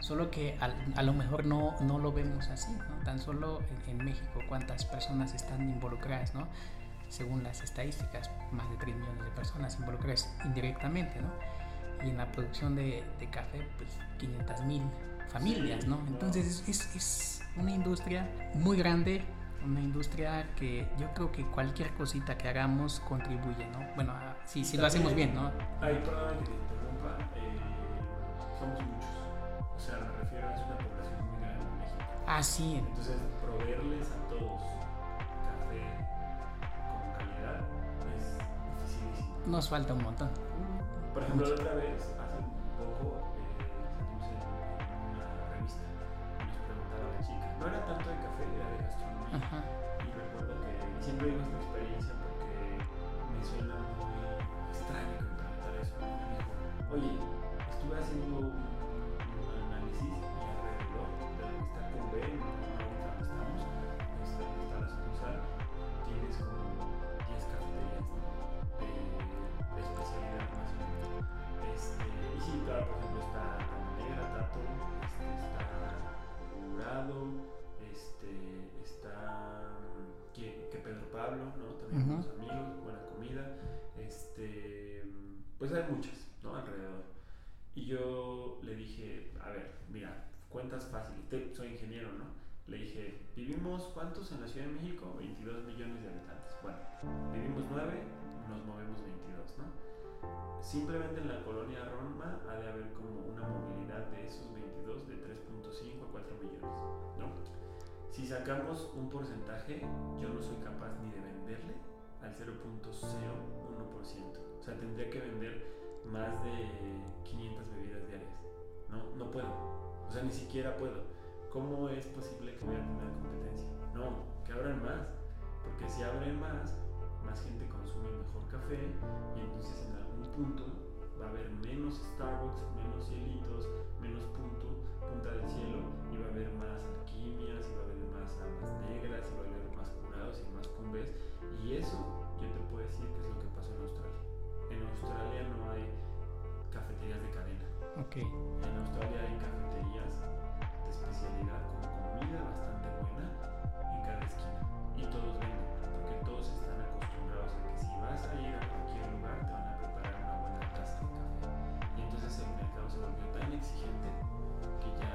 A: Solo que a, a lo mejor no, no, lo vemos así, ¿no? Tan solo en, en, México cuántas personas están involucradas, ¿no? Según las estadísticas, más de 3 millones de personas involucradas indirectamente, ¿no? Y en la producción de, de café, pues 500 mil familias, ¿no? Entonces es, es una industria muy grande, una industria que yo creo que cualquier cosita que hagamos contribuye, ¿no? Bueno, si, si lo hacemos bien, ¿no?
B: Ay, perdón que te interrumpa, eh, somos muchos. O sea, me refiero a es una población muy grande en México.
A: Ah, sí.
B: Entonces, proveerles a todos
A: Nos falta un montón.
B: Por ejemplo, la otra vez, hace un poco, eh, salimos en, en una revista y nos preguntaba la chica. No era tanto de café, era de gastronomía.
A: Ajá.
B: Y recuerdo que siempre digo esta experiencia porque me suena muy extraño preguntara eso. Me dijo, oye, estuve haciendo cuentas fáciles, soy ingeniero, ¿no? Le dije, ¿vivimos cuántos en la Ciudad de México? 22 millones de habitantes. Bueno, vivimos 9, nos movemos 22, ¿no? Simplemente en la colonia Roma ha de haber como una movilidad de esos 22 de 3.5 a 4 millones, ¿no? Si sacamos un porcentaje, yo no soy capaz ni de venderle al 0.01%. O sea, tendría que vender más de 500 bebidas diarias. No, no puedo. O sea, ni siquiera puedo. ¿Cómo es posible que voy a tener competencia? No, que abran más. Porque si abren más, más gente consume mejor café y entonces en algún punto va a haber menos Starbucks, menos cielitos, menos punto, punta del cielo y va a haber más alquimias y va a haber más almas negras y va a haber más curados y más cumbes y eso yo te puedo decir que es lo que pasó en Australia. En Australia no hay cafeterías de cadena. En Australia hay cafeterías de especialidad con comida bastante buena en cada esquina. Y todos venden porque todos están acostumbrados a que si vas a ir a cualquier lugar te van a preparar una buena taza de café. Y entonces el mercado se volvió tan exigente que ya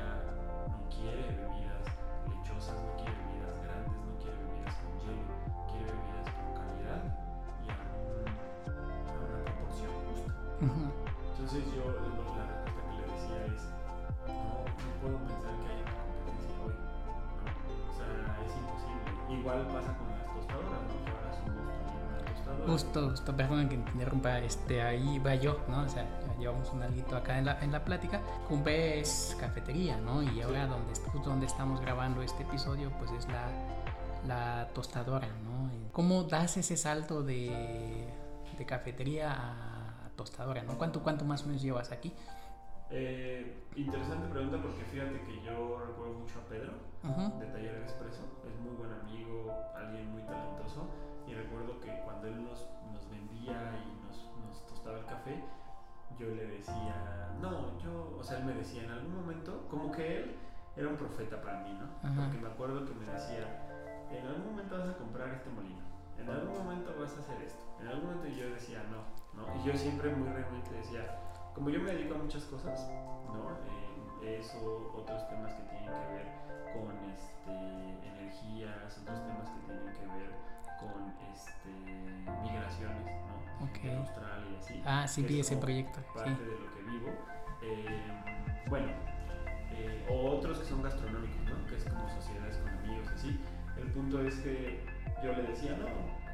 B: no quiere bebidas lechosas, no quiere igual pasa con las tostadoras, ¿no? Que ahora una tostadora.
A: Justo, justo, perdón que interrumpa, este, ahí va yo, ¿no? O sea, llevamos un alguito acá en la, en la plática. Cumbe es cafetería, ¿no? Y ahora donde, justo donde estamos grabando este episodio, pues es la, la tostadora, ¿no? ¿Cómo das ese salto de, de cafetería a tostadora, ¿no? ¿Cuánto, ¿Cuánto más o menos llevas aquí?
B: Eh, interesante pregunta porque fíjate que yo recuerdo mucho a Pedro de Taller Expreso, es muy buen amigo, alguien muy talentoso. Y recuerdo que cuando él nos, nos vendía y nos, nos, tostaba el café, yo le decía, no, yo, o sea, él me decía en algún momento, como que él era un profeta para mí, ¿no? Porque me acuerdo que me decía, en algún momento vas a comprar este molino, en algún momento vas a hacer esto, en algún momento yo decía, no, ¿no? Y yo siempre muy realmente decía, como yo me dedico a muchas cosas, ¿no? Eh, eso, otros temas que tienen que ver con este, energías, otros temas que tienen que ver con este, migraciones, ¿no?
A: Okay.
B: En Australia y así.
A: Ah, sí, vi ese proyecto.
B: Parte
A: sí.
B: de lo que vivo. Eh, bueno, eh, o otros que son gastronómicos, ¿no? Que es como sociedades con amigos, así. El punto es que yo le decía, no,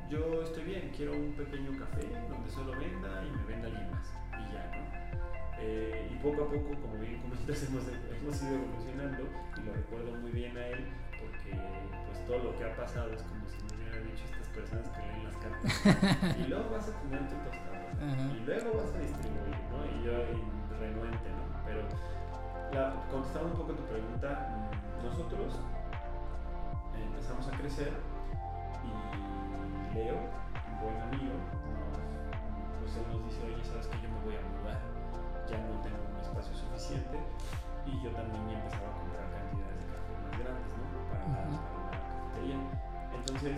B: yo estoy bien, quiero un pequeño café donde solo venda y me venda alguien más. Y ya, ¿no? Eh, y poco a poco, como bien comentas, (laughs) hemos, hemos ido evolucionando y lo recuerdo muy bien a él porque pues todo lo que ha pasado es como si me hubiera dicho estas personas que leen las cartas (laughs) y luego vas a tener tu tostado uh -huh. y luego vas a distribuir, ¿no? Y yo renuente, ¿no? Pero la, contestando un poco tu pregunta, mm, nosotros empezamos a crecer y Leo, un buen amigo, nos, pues él nos dice, oye, sabes que yo me voy a mudar ya no tengo un espacio suficiente y yo también ya empezaba a comprar cantidades de café más grandes, ¿no? Para, uh -huh. para la cafetería. Entonces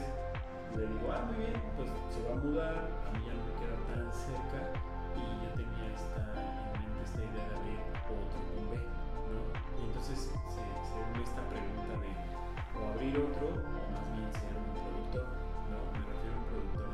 B: le digo, ah, muy bien, pues se va a mudar, a mí ya no me queda tan cerca y yo tenía esta, en mente esta idea de abrir otro con B, ¿no? Y entonces se, se une esta pregunta de o abrir otro o más bien ser un productor, ¿no? Me refiero a un productor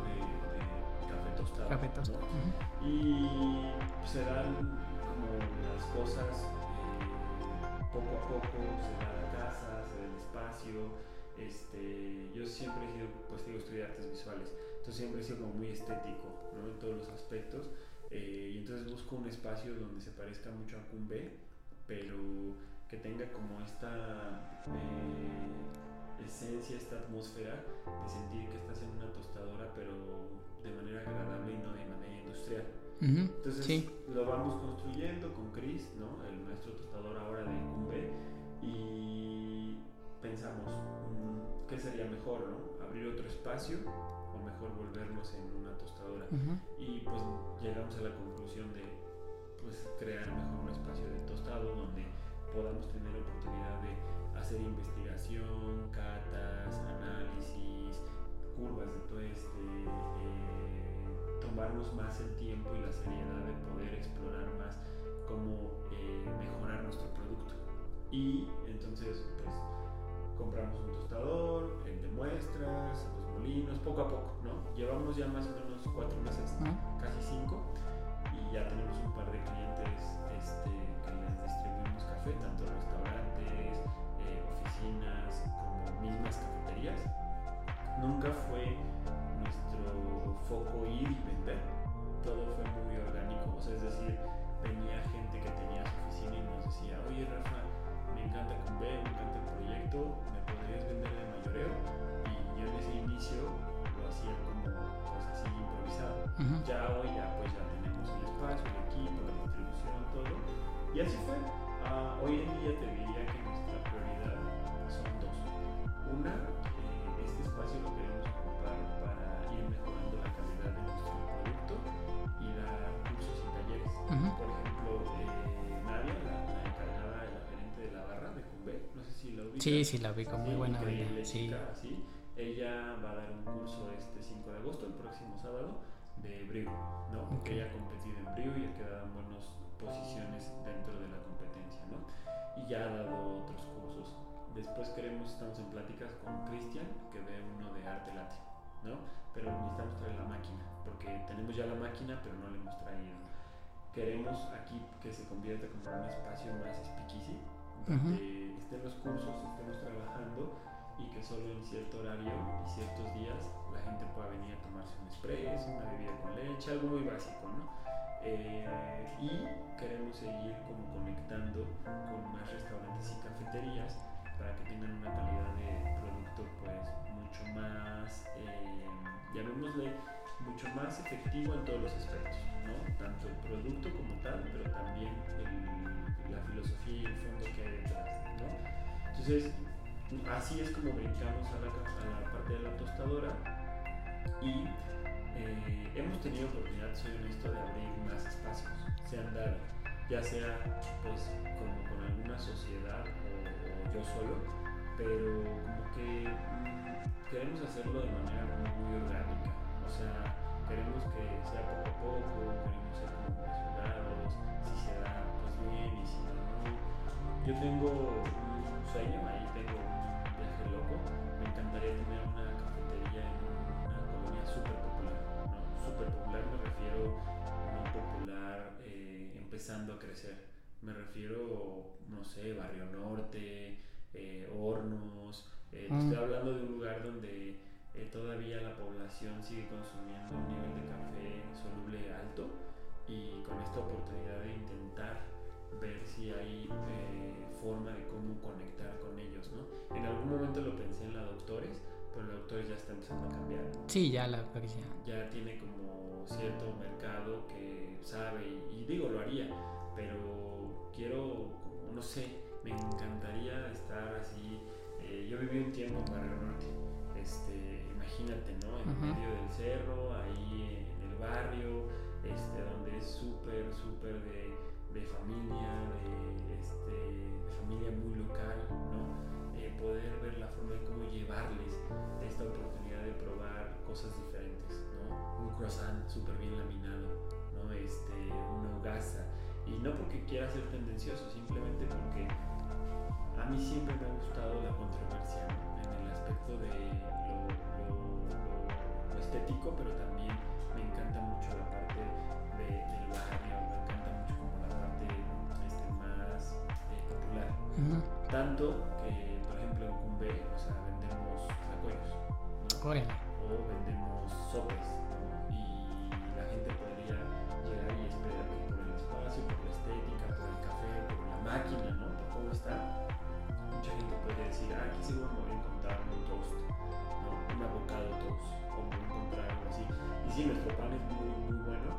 B: café tostado.
A: Café tostado.
B: ¿no? Uh -huh. Y se dan como las cosas eh, poco a poco, se da la casa, se da el espacio. Este, yo siempre he sido, pues digo, estudié artes visuales, entonces siempre he sido como muy estético ¿no? en todos los aspectos. Eh, y entonces busco un espacio donde se parezca mucho a Cumbe, pero que tenga como esta eh, esencia, esta atmósfera de sentir que estás en una tostadora, pero de manera agradable y no de manera industrial.
A: Uh -huh.
B: Entonces
A: sí.
B: lo vamos construyendo con Chris, ¿no? el maestro tostador ahora de Cumbe, y pensamos, mmm, ¿qué sería mejor? ¿no? ¿Abrir otro espacio o mejor volvernos en una tostadora?
A: Uh -huh.
B: Y pues llegamos a la conclusión de pues, crear mejor un espacio de tostado donde podamos tener la oportunidad de hacer investigación, catas, análisis, curvas de tueste, eh, tomarnos más el tiempo y la seriedad de poder explorar más cómo eh, mejorar nuestro producto. Y entonces, pues, compramos un tostador, el de muestras, los molinos, poco a poco, ¿no? Llevamos ya más o menos cuatro meses, casi cinco, y ya tenemos un par de clientes este, que les distribuimos café, tanto restaurantes, eh, oficinas, como mismas cafeterías. Nunca fue nuestro foco ir y vender, todo fue muy orgánico, o sea, es decir, venía gente que tenía su oficina y nos decía, oye Rafa, me encanta Cumbe, me encanta el proyecto, ¿me podrías vender de mayoreo? Y yo en ese inicio lo hacía como pues así improvisado.
A: Uh -huh.
B: Ya hoy ya pues ya tenemos el espacio, el equipo, la distribución, todo. Y así fue. Uh, hoy en día te diría espacio lo queremos ocupar para ir mejorando la calidad de nuestro producto y dar cursos y talleres.
A: Uh -huh.
B: Por ejemplo, eh, Nadia, la, la, encargada, la gerente de la barra de Cumbe, no sé si la ubicas.
A: Sí, sí, la ubico, muy buena
B: increíble
A: sí.
B: chica, sí. Ella va a dar un curso este 5 de agosto, el próximo sábado, de Brew, ¿no? Porque
A: Okay.
B: ella ha competido en Brew y ha quedado en buenas posiciones dentro de la competencia, ¿no? Y ya ha dado otros cursos. Después queremos, estamos en pláticas con Cristian, que ve uno de arte latte, ¿no? Pero necesitamos traer la máquina, porque tenemos ya la máquina, pero no la hemos traído. Queremos aquí que se convierta como un espacio más speakeasy, donde
A: Ujú.
B: estén los cursos, estemos trabajando y que solo en cierto horario y ciertos días la gente pueda venir a tomarse un express, una bebida con leche, algo muy básico, ¿no? Eh, y queremos seguir como conectando con más restaurantes y cafeterías para que tengan una calidad de producto pues mucho más, eh, llamémosle, mucho más efectivo en todos los aspectos, ¿no? Tanto el producto como tal, pero también el, la filosofía y el fondo que hay detrás, ¿no? Entonces, así es como brincamos a la, a la parte de la tostadora y eh, hemos tenido oportunidad, soy honesto, de abrir más espacios, se han dado, ya sea pues como con alguna sociedad yo solo, pero como que mm, queremos hacerlo de manera muy, muy, orgánica, o sea, queremos que sea poco a poco, queremos ser como mesurados, si se da pues bien y si no, no. Yo tengo un sueño ahí me encantaría tener una cafetería en una colonia súper popular. ¿no? Súper popular me refiero no popular eh, empezando a crecer. Me refiero, no sé, Barrio Norte, eh, Hornos. Eh, mm. Estoy hablando de un lugar donde todavía la población sigue consumiendo un nivel de café soluble alto y con esta oportunidad de intentar ver si hay forma de cómo conectar con ellos, ¿no? En algún momento lo pensé en la Doctores, pero la Doctores ya está empezando a cambiar.
A: Sí, ya la Doctores
B: ya. Ya tiene como cierto mercado que sabe, y, digo, lo haría, pero quiero, no sé, me encantaría estar así. Eh, yo viví un tiempo en Barrio Norte, este, imagínate, ¿no? En medio del cerro, ahí en el barrio, este, donde es súper, súper de, de familia, de, este, familia muy local, ¿no? Eh, poder ver la forma de cómo llevarles esta oportunidad de probar cosas diferentes, ¿no? Un croissant súper bien laminado, ¿no? Este, una hogaza. Y no porque quiera ser tendencioso, simplemente porque a mí siempre me ha gustado la controversia en el aspecto de lo, lo, estético, pero también me encanta mucho la parte de, del barrio, me encanta mucho como la parte este, más eh, popular. Tanto que, por ejemplo, en Cumbe, o sea, vendemos ¿no? O vendemos sopes, muy, muy bueno,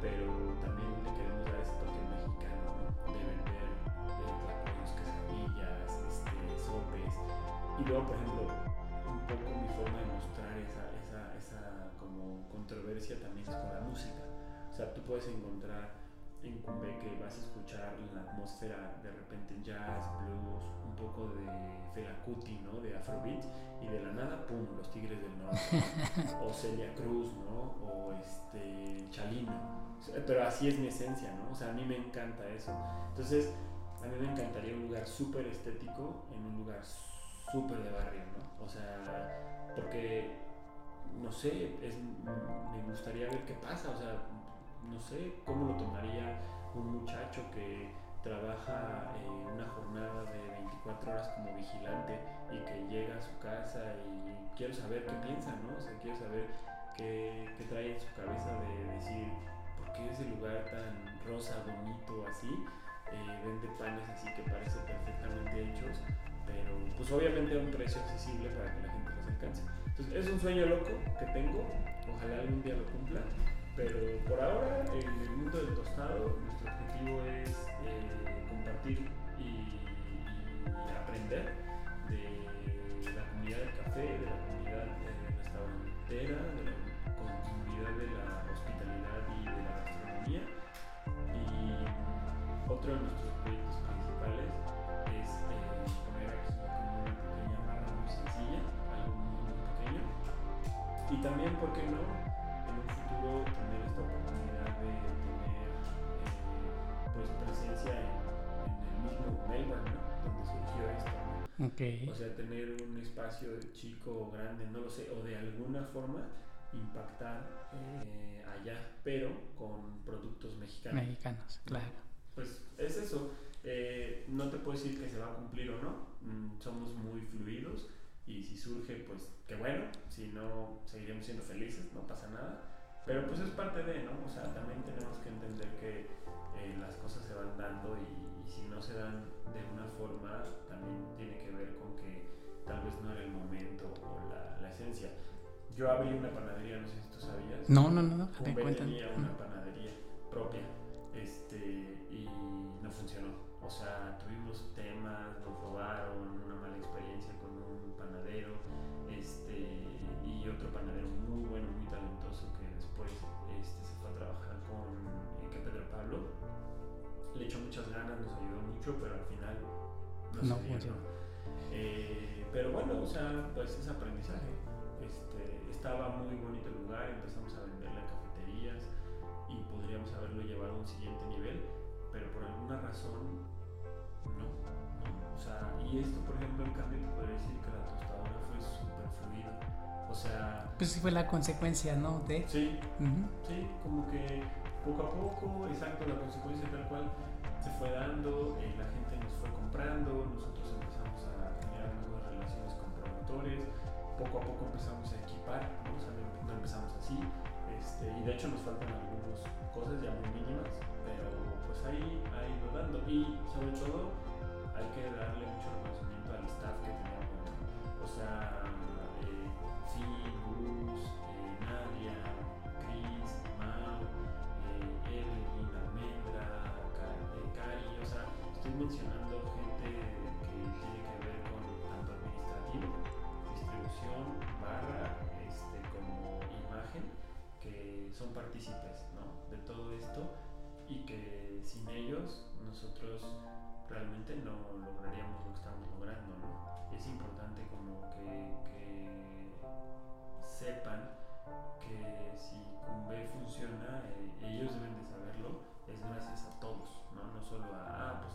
B: pero también le queremos dar ese toque mexicano, ¿no? De vender Y luego, por ejemplo, un poco mi forma de mostrar esa, esa, esa como controversia también es con la música. O sea, tú puedes encontrar en Cumbe que vas a escuchar la atmósfera de repente jazz, blues, un poco de Felacuti, ¿no? De Afrobeat y de la nada, ¡pum! Los Tigres del Norte (laughs) o Celia Cruz, ¿no? O este Chalino. Pero así es mi esencia, ¿no? O sea, a mí me encanta eso. Entonces, a mí me encantaría un lugar súper estético en un lugar súper de barrio, ¿no? O sea, porque, no sé, es, me gustaría ver qué pasa, o sea, no sé cómo lo tomaría un muchacho que trabaja una jornada de 24 horas como vigilante y que llega a su casa y quiero saber qué piensa, ¿no? O sea, quiero saber qué, qué trae en su cabeza de decir, ¿por qué ese lugar tan rosa, bonito, así? Eh, vende panes así que parece perfectamente hechos pero pues obviamente a un precio accesible para que la gente los alcance. Entonces es un sueño loco que tengo, ojalá algún día lo cumpla, pero por ahora en el mundo del tostado nuestro objetivo es eh, compartir y, aprender de la comunidad del café, de la comunidad eh, restaurantera, de la comunidad de la hospitalidad y de la gastronomía. Y otro de nuestros Okay. O sea, tener un espacio chico o grande, no lo sé, o de alguna forma impactar eh, allá, pero con productos mexicanos.
A: Mexicanos, claro.
B: Pues es eso. Eh, no te puedo decir que se va a cumplir o no. Mm, somos muy fluidos y si surge, pues qué bueno, si no, seguiremos siendo felices, no pasa nada. Pero pues es parte de, ¿no? O sea, también tenemos que entender que eh, las cosas se van dando y, si no se dan de una forma, también tiene que ver con que tal vez no era el momento o la, la esencia. Yo abrí una panadería, no sé si tú sabías.
A: No, no, no, no.
B: te tenía una panadería propia este, y no funcionó. O sea, tuvimos temas, nos robaron, una mala experiencia con un panadero este, y otro panadero mucho, pero al final no, no funcionó. Eh, pero bueno, o sea, pues es aprendizaje. Este, estaba muy bonito el lugar, empezamos a vender en cafeterías y podríamos haberlo llevado a un siguiente nivel, pero por alguna razón no, O sea, y esto, por ejemplo, en cambio, te podría decir que la tostadora fue súper fluida. O sea.
A: Pues sí, fue la consecuencia, ¿no? De.
B: Sí, sí, como que poco a poco, exacto, la consecuencia tal cual se fue dando, eh, la gente nos fue comprando, nosotros empezamos a generar nuevas relaciones con promotores, poco a poco empezamos a equipar, ¿no? Empezamos así, este, y de hecho nos faltan algunas cosas ya muy mínimas, pero pues ahí ha ido dando. Y sobre todo hay que darle mucho reconocimiento al staff que tenemos. O sea, partícipes ¿no? de todo esto y que sin ellos nosotros realmente no lograríamos lo que estamos logrando. Es importante como que, sepan que si Cumbe funciona, eh, ellos deben de saberlo, es gracias a todos, ¿no? No solo a, ah, pues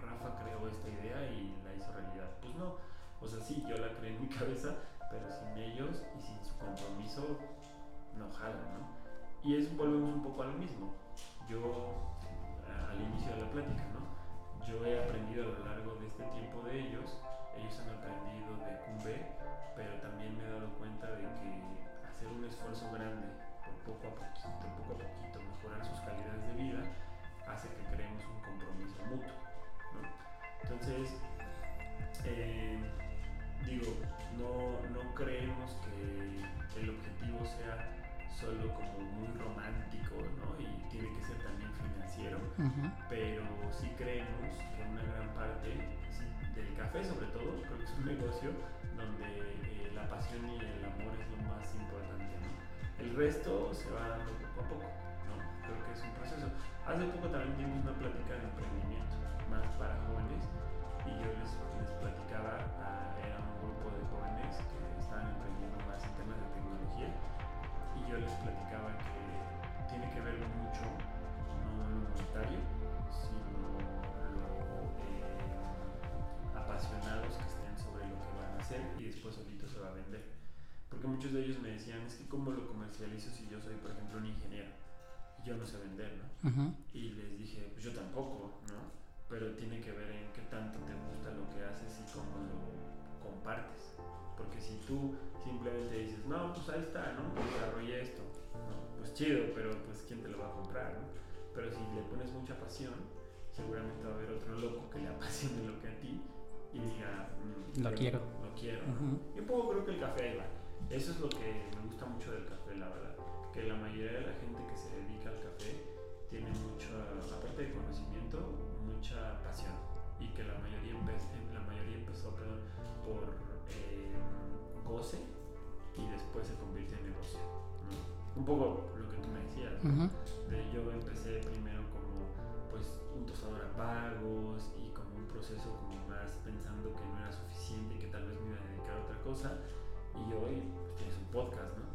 B: Rafa creó esta idea y la hizo realidad. Pues no, o sea, sí, yo la creé en mi cabeza, pero sin ellos y sin su compromiso, no jala, ¿no? Y eso volvemos un poco a lo mismo yo al inicio de la plática, ¿no? Yo he aprendido a lo largo de este tiempo de ellos, ellos han aprendido de Cumbe, pero también me he dado cuenta de que hacer un esfuerzo grande por poco a poquito, poco a poquito mejorar sus calidades de vida, hace que creemos un compromiso mutuo. Entonces, eh, digo, no, no creemos que el objetivo sea solo como muy romántico, ¿no? Y tiene que ser también financiero, pero sí creemos que una gran parte del café sobre todo, creo que es un negocio donde eh, la pasión y el amor es lo más importante, ¿no? El resto se va dando poco a poco, ¿no? Creo que es un proceso. Hace poco también tuvimos una plática de emprendimiento, más para jóvenes, y yo les, les platicaba, a, era yo les platicaba que tiene que ver mucho, no lo monetario, sino lo eh, apasionados que estén sobre lo que van a hacer y después solito se va a vender. Porque muchos de ellos me decían, es que cómo lo comercializo si yo soy, por ejemplo, un ingeniero y yo no sé vender, ¿no? Y les dije, pues yo tampoco, ¿no? Pero tiene que ver en qué tanto te gusta lo que haces y cómo lo compartes. Porque si tú simplemente no, pues ahí está, ¿no? Desarrollé esto, ¿no? Pues chido, pero pues ¿quién te lo va a comprar, ¿no? Pero si le pones mucha pasión, seguramente va a haber otro loco que le apasione lo que a ti y diga,
A: mm, lo quiero.
B: Lo quiero. Yo un poco creo que el café ahí va. Eso es lo que me gusta mucho del café, la verdad. Que la mayoría de la gente que se dedica al café tiene mucha, aparte de conocimiento, mucha pasión. Y que la mayoría, la mayoría empezó perdón, por eh, goce y después se convierte en negocio. Un poco lo que tú me decías. yo empecé primero como pues un tostador a pagos y como un proceso como más pensando que no era suficiente y que tal vez me iba a dedicar a otra cosa. Y hoy pues, tienes un podcast, ¿no?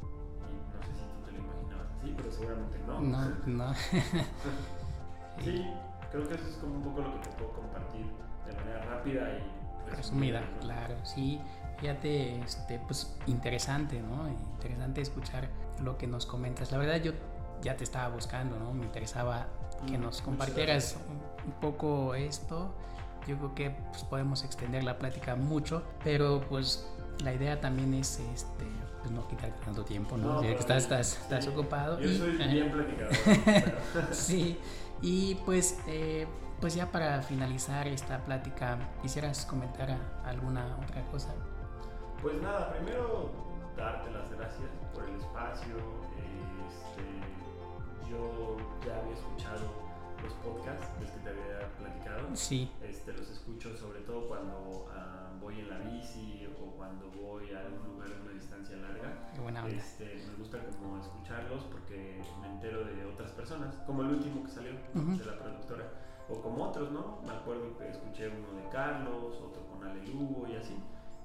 B: Y no sé si tú te lo imaginabas así, pero seguramente no.
A: No, no. (laughs)
B: sí, creo que eso es como un poco lo que te puedo compartir de manera rápida y
A: resumida. Claro, sí. Fíjate, este, pues interesante, ¿no? Interesante escuchar lo que nos comentas. La verdad, yo ya te estaba buscando, ¿no? Me interesaba que nos compartieras un poco esto. Yo creo que pues, podemos extender la plática mucho, pero pues la idea también es este pues no quitar tanto tiempo, ¿no?
B: No,
A: Ya que estás, estás, estás
B: sí.
A: ocupado.
B: Yo
A: y-
B: soy
A: ajá.
B: bien platicador. (laughs) (laughs)
A: sí, y pues, eh, pues ya para finalizar esta plática, ¿quisieras comentar alguna otra cosa?
B: Pues nada, primero darte las gracias por el espacio. Este, yo ya había escuchado los podcasts los que te había platicado.
A: Sí,
B: Este, los escucho sobre todo cuando ah, voy en la bici o cuando voy a algún lugar de una distancia larga.
A: qué buena onda.
B: Este, me gusta como escucharlos porque me entero de otras personas, como el último que salió de la productora, o como otros, ¿no? Me acuerdo que escuché uno de Carlos, otro con Ale Lugo y así.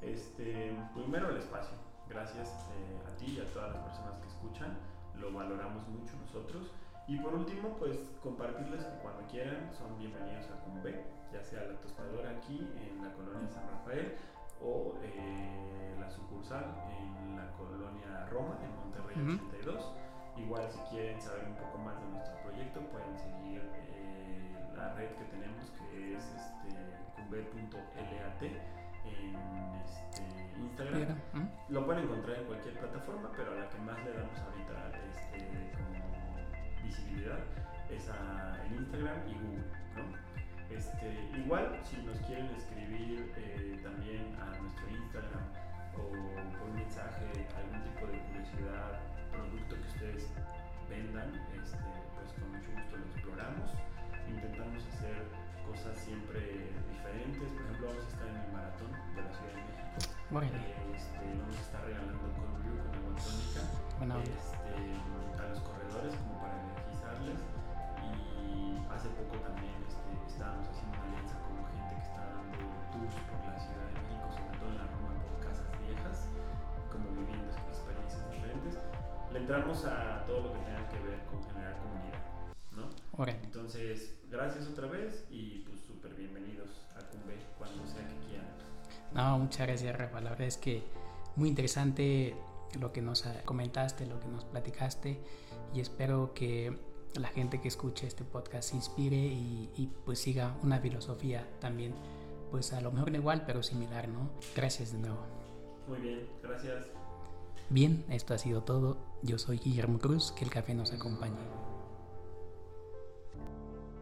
B: Este, primero el espacio, gracias eh, a ti y a todas las personas que escuchan, lo valoramos mucho nosotros. Y por último, pues compartirles que cuando quieran son bienvenidos a Cumbe, ya sea la tostadora aquí en la colonia San Rafael o eh, la sucursal en la colonia Roma, en Monterrey
A: Ujú.
B: 82. Igual si quieren saber un poco más de nuestro proyecto pueden seguir eh, la red que tenemos que es este, cumbe.lat en este, Instagram.
A: ¿mm?
B: Lo pueden encontrar en cualquier plataforma, pero a la que más le damos ahorita este, como visibilidad es a, en Instagram y Google. ¿no? Este, igual, si nos quieren escribir eh, también a nuestro Instagram o por un mensaje, algún tipo de curiosidad, producto que ustedes vendan, este, pues con mucho gusto lo exploramos. Intentamos hacer cosas siempre diferentes. Por ejemplo, vamos a estar en el maratón de la Ciudad de México.
A: Órale,
B: Este, vamos a estar regalando con brew con agua tónica este, a los corredores como para energizarles y hace poco también este, estábamos haciendo una alianza con gente que está dando tours por la Ciudad de México, sobre todo en la Roma por casas viejas, como viviendo experiencias diferentes. Le entramos a todo lo que tenga que ver con generar comunidad, ¿no?
A: Órale.
B: Entonces, gracias otra vez y pues súper bienvenidos a Cumbe cuando sea que quieran.
A: No, muchas gracias, Rafa. La verdad es que muy interesante lo que nos ah, comentaste, lo que nos platicaste y espero que la gente que escuche este podcast se inspire y, y, pues siga una filosofía también, pues a lo mejor no igual, pero similar, ¿no? Gracias de nuevo.
B: Muy bien, gracias.
A: Bien, esto ha sido todo. Yo soy Guillermo Cruz, que el café nos acompañe.